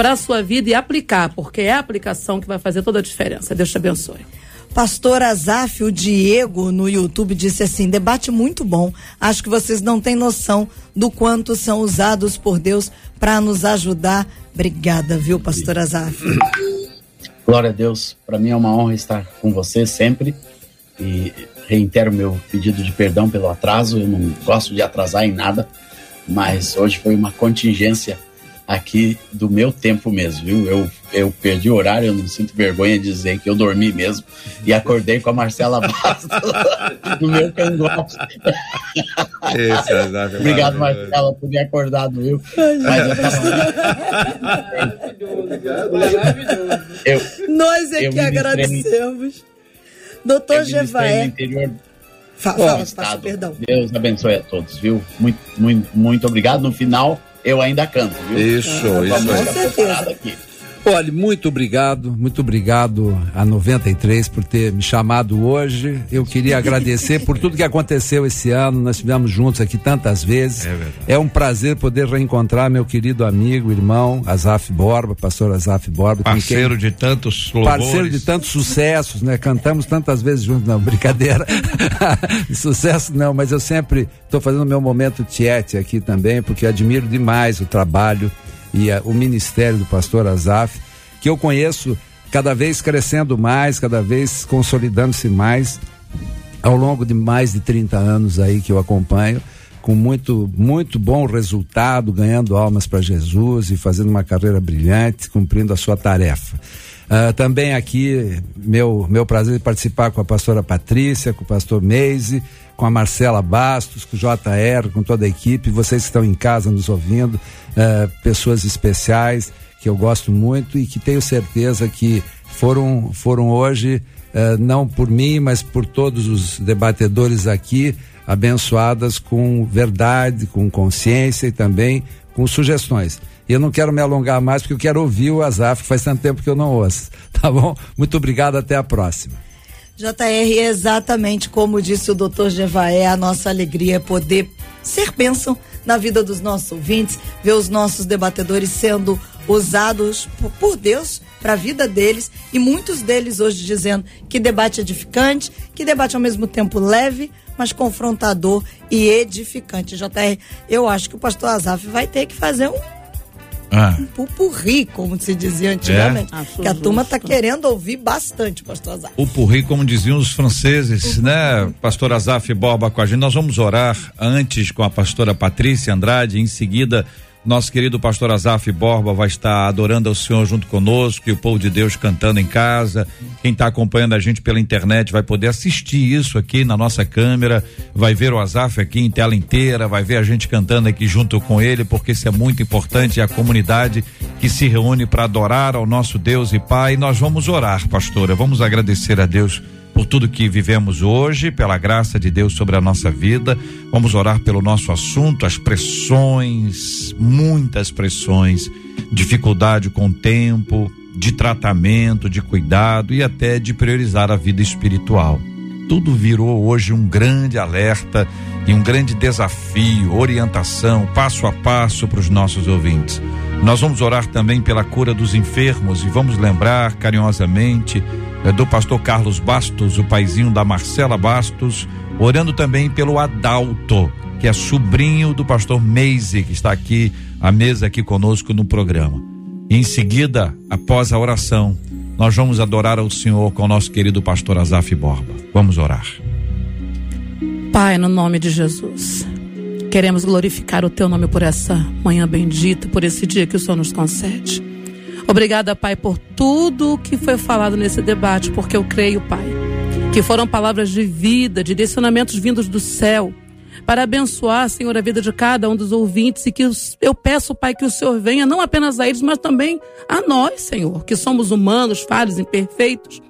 Speaker 3: para a sua vida e aplicar, porque é a aplicação que vai fazer toda a diferença. Deus te abençoe.
Speaker 2: Pastor Azaf, o Diego no YouTube disse assim: debate muito bom. Acho que vocês não têm noção do quanto são usados por Deus para nos ajudar. Obrigada, viu, Pastor Azaf?
Speaker 6: Glória a Deus. Para mim é uma honra estar com você sempre. E reitero meu pedido de perdão pelo atraso. Eu não gosto de atrasar em nada, mas hoje foi uma contingência aqui do meu tempo mesmo, viu? Eu, eu perdi o horário, eu não sinto vergonha de dizer que eu dormi mesmo e acordei com a Marcela Bastos no meu cangote.
Speaker 1: É
Speaker 6: Obrigado,
Speaker 1: maravilhoso.
Speaker 6: Marcela, por ter acordado, viu? Mas eu tava. eu,
Speaker 2: Nós é
Speaker 6: Eu
Speaker 2: que agradecemos. Doutor
Speaker 6: do
Speaker 2: Fala, pastor,
Speaker 6: estado.
Speaker 2: perdão.
Speaker 6: Deus abençoe a todos, viu? Muito, muito, muito obrigado. No final, eu ainda canto, viu?
Speaker 1: Isso, isso.
Speaker 2: Com certeza.
Speaker 6: aqui.
Speaker 5: Olha, muito obrigado, muito obrigado a 93 por ter me chamado hoje. Eu queria agradecer por tudo que aconteceu esse ano. Nós estivemos juntos aqui tantas vezes.
Speaker 1: É verdade.
Speaker 5: É um prazer poder reencontrar meu querido amigo, irmão, Azaf Borba, pastor Azaf Borba. com quem-
Speaker 1: Parceiro de tantos louvores.
Speaker 5: Parceiro de tantos sucessos, né? Cantamos tantas vezes juntos, não, brincadeira. Sucesso não, mas eu sempre estou fazendo o meu momento tiete aqui também, porque admiro demais o trabalho e a- o ministério do pastor Azaf, que eu conheço cada vez crescendo mais, cada vez consolidando-se mais ao longo de mais de 30 anos aí que eu acompanho, com muito, muito bom resultado, ganhando almas para Jesus e fazendo uma carreira brilhante, cumprindo a sua tarefa. Ah, também aqui, meu, meu prazer de participar com a pastora Patrícia, com o pastor Meise, com a Marcela Bastos, com o JR, com toda a equipe, vocês que estão em casa nos ouvindo, ah, pessoas especiais que eu gosto muito e que tenho certeza que foram, foram hoje eh, não por mim, mas por todos os debatedores aqui, abençoadas com verdade, com consciência e também com sugestões. E eu não quero me alongar mais, porque eu quero ouvir o Azaf, faz tanto tempo que eu não ouço. Tá bom? Muito obrigado, até a próxima.
Speaker 2: JR, exatamente como disse o doutor Jevaé, a nossa alegria é poder ser bênção na vida dos nossos ouvintes, ver os nossos debatedores sendo usados por, por Deus para a vida deles e muitos deles hoje dizendo que debate edificante, que debate ao mesmo tempo leve, mas confrontador e edificante. JR, eu acho que o pastor Azaf vai ter que fazer um
Speaker 1: Ah.
Speaker 2: um pupurri, como se dizia antigamente.
Speaker 3: É? Acho
Speaker 2: que a turma está querendo ouvir bastante, pastor Azar.
Speaker 1: O purri, como diziam os franceses, né? Pastor Azaf Borba com a gente. Nós vamos orar antes com a pastora Patrícia Andrade, em seguida. Nosso querido pastor Azaf Borba vai estar adorando ao Senhor junto conosco e o povo de Deus cantando em casa. Quem está acompanhando a gente pela internet vai poder assistir isso aqui na nossa câmera, vai ver o Azaf aqui em tela inteira, vai ver a gente cantando aqui junto com ele, porque isso é muito importante. É a comunidade que se reúne para adorar ao nosso Deus e Pai. Nós vamos orar, pastora. Vamos agradecer a Deus por tudo que vivemos hoje, pela graça de Deus sobre a nossa vida. Vamos orar pelo nosso assunto, as pressões, muitas pressões, dificuldade com o tempo, de tratamento, de cuidado e até de priorizar a vida espiritual. Tudo virou hoje um grande alerta e um grande desafio, orientação, passo a passo para os nossos ouvintes. Nós vamos orar também pela cura dos enfermos e vamos lembrar carinhosamente do pastor Carlos Bastos, o paizinho da Marcela Bastos, orando também pelo Adalto, que é sobrinho do pastor Meise, que está aqui à mesa aqui conosco no programa. Em seguida, após a oração, nós vamos adorar ao Senhor com o nosso querido pastor Azaf Borba. Vamos orar.
Speaker 3: Pai, no nome de Jesus, queremos glorificar o Teu nome por essa manhã bendita, por esse dia que o Senhor nos concede. Obrigada, Pai, por tudo que foi falado nesse debate, porque eu creio, Pai, que foram palavras de vida, direcionamentos vindos do céu, para abençoar, Senhor, a vida de cada um dos ouvintes e que eu peço, Pai, que o Senhor venha não apenas a eles, mas também a nós, Senhor, que somos humanos, falhos, imperfeitos.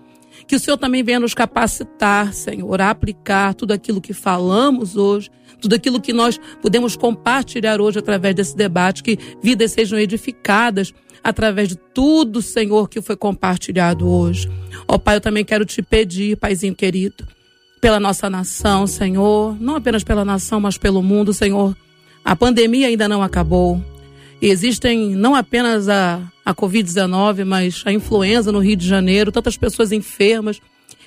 Speaker 3: Que o Senhor também venha nos capacitar, Senhor, a aplicar tudo aquilo que falamos hoje, tudo aquilo que nós podemos compartilhar hoje através desse debate, que vidas sejam edificadas através de tudo, Senhor, que foi compartilhado hoje. Ó Pai, eu também quero te pedir, Paizinho querido, pela nossa nação, Senhor, não apenas pela nação, mas pelo mundo, Senhor. A pandemia ainda não acabou. E existem não apenas a, a Covid-19, mas a influenza no Rio de Janeiro, tantas pessoas enfermas,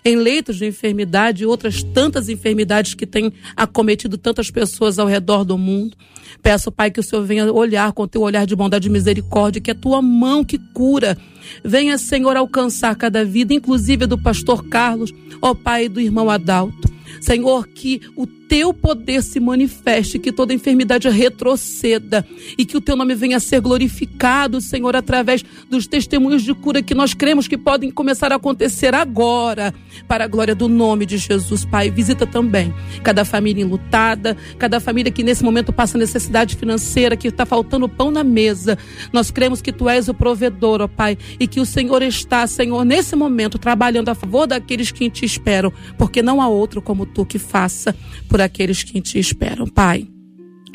Speaker 3: em leitos de enfermidade e outras tantas enfermidades que têm acometido tantas pessoas ao redor do mundo. Peço, Pai, que o Senhor venha olhar com teu olhar de bondade e misericórdia, que é a tua mão que cura. Venha, Senhor, alcançar cada vida, inclusive do pastor Carlos, ó Pai, do irmão Adalto. Senhor, que o teu poder se manifeste, que toda enfermidade retroceda e que o teu nome venha a ser glorificado, Senhor, através dos testemunhos de cura que nós cremos que podem começar a acontecer agora, para a glória do nome de Jesus, Pai. Visita também cada família enlutada, cada família que nesse momento passa necessidade financeira, que está faltando pão na mesa. Nós cremos que tu és o provedor, ó Pai, e que o Senhor está, Senhor, nesse momento trabalhando a favor daqueles que te esperam, porque não há outro como tu que faça por aqueles que te esperam, Pai.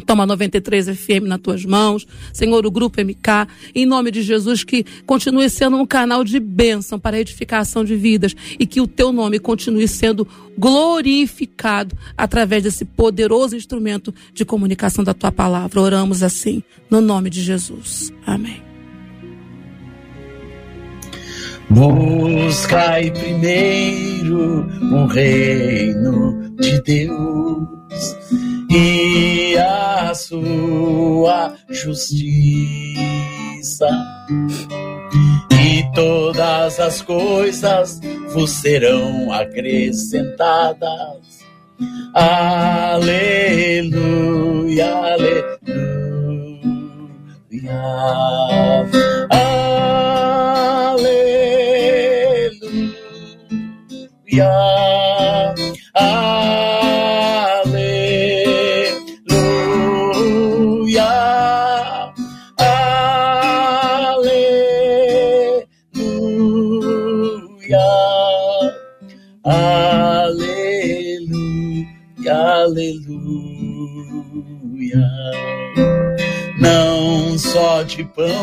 Speaker 3: Toma 93 FM nas tuas mãos, Senhor, o Grupo MK, em nome de Jesus, que continue sendo um canal de bênção para a edificação de vidas e que o teu nome continue sendo glorificado através desse poderoso instrumento de comunicação da tua palavra. Oramos assim, no nome de Jesus. Amém.
Speaker 6: Buscai primeiro o reino de Deus e a sua justiça, e todas as coisas vos serão acrescentadas. Aleluia, aleluia. Aleluia. Aleluia. Aleluia. Aleluia. Aleluia. Não só de pão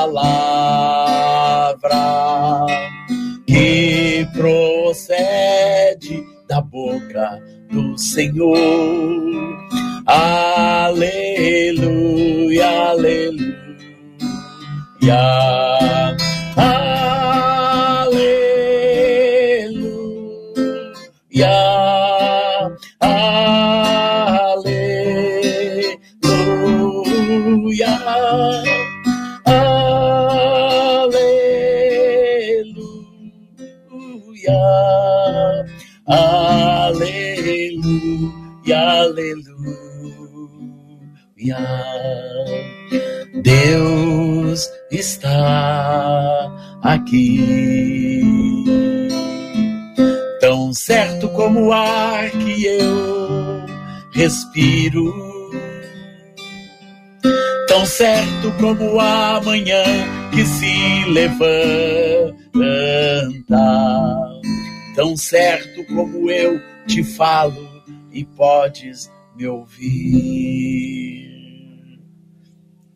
Speaker 6: palavra que procede da boca do Senhor. Aqui. Tão certo como o ar que eu respiro. Tão certo como a manhã que se levanta. Tão certo como eu te falo e podes me ouvir.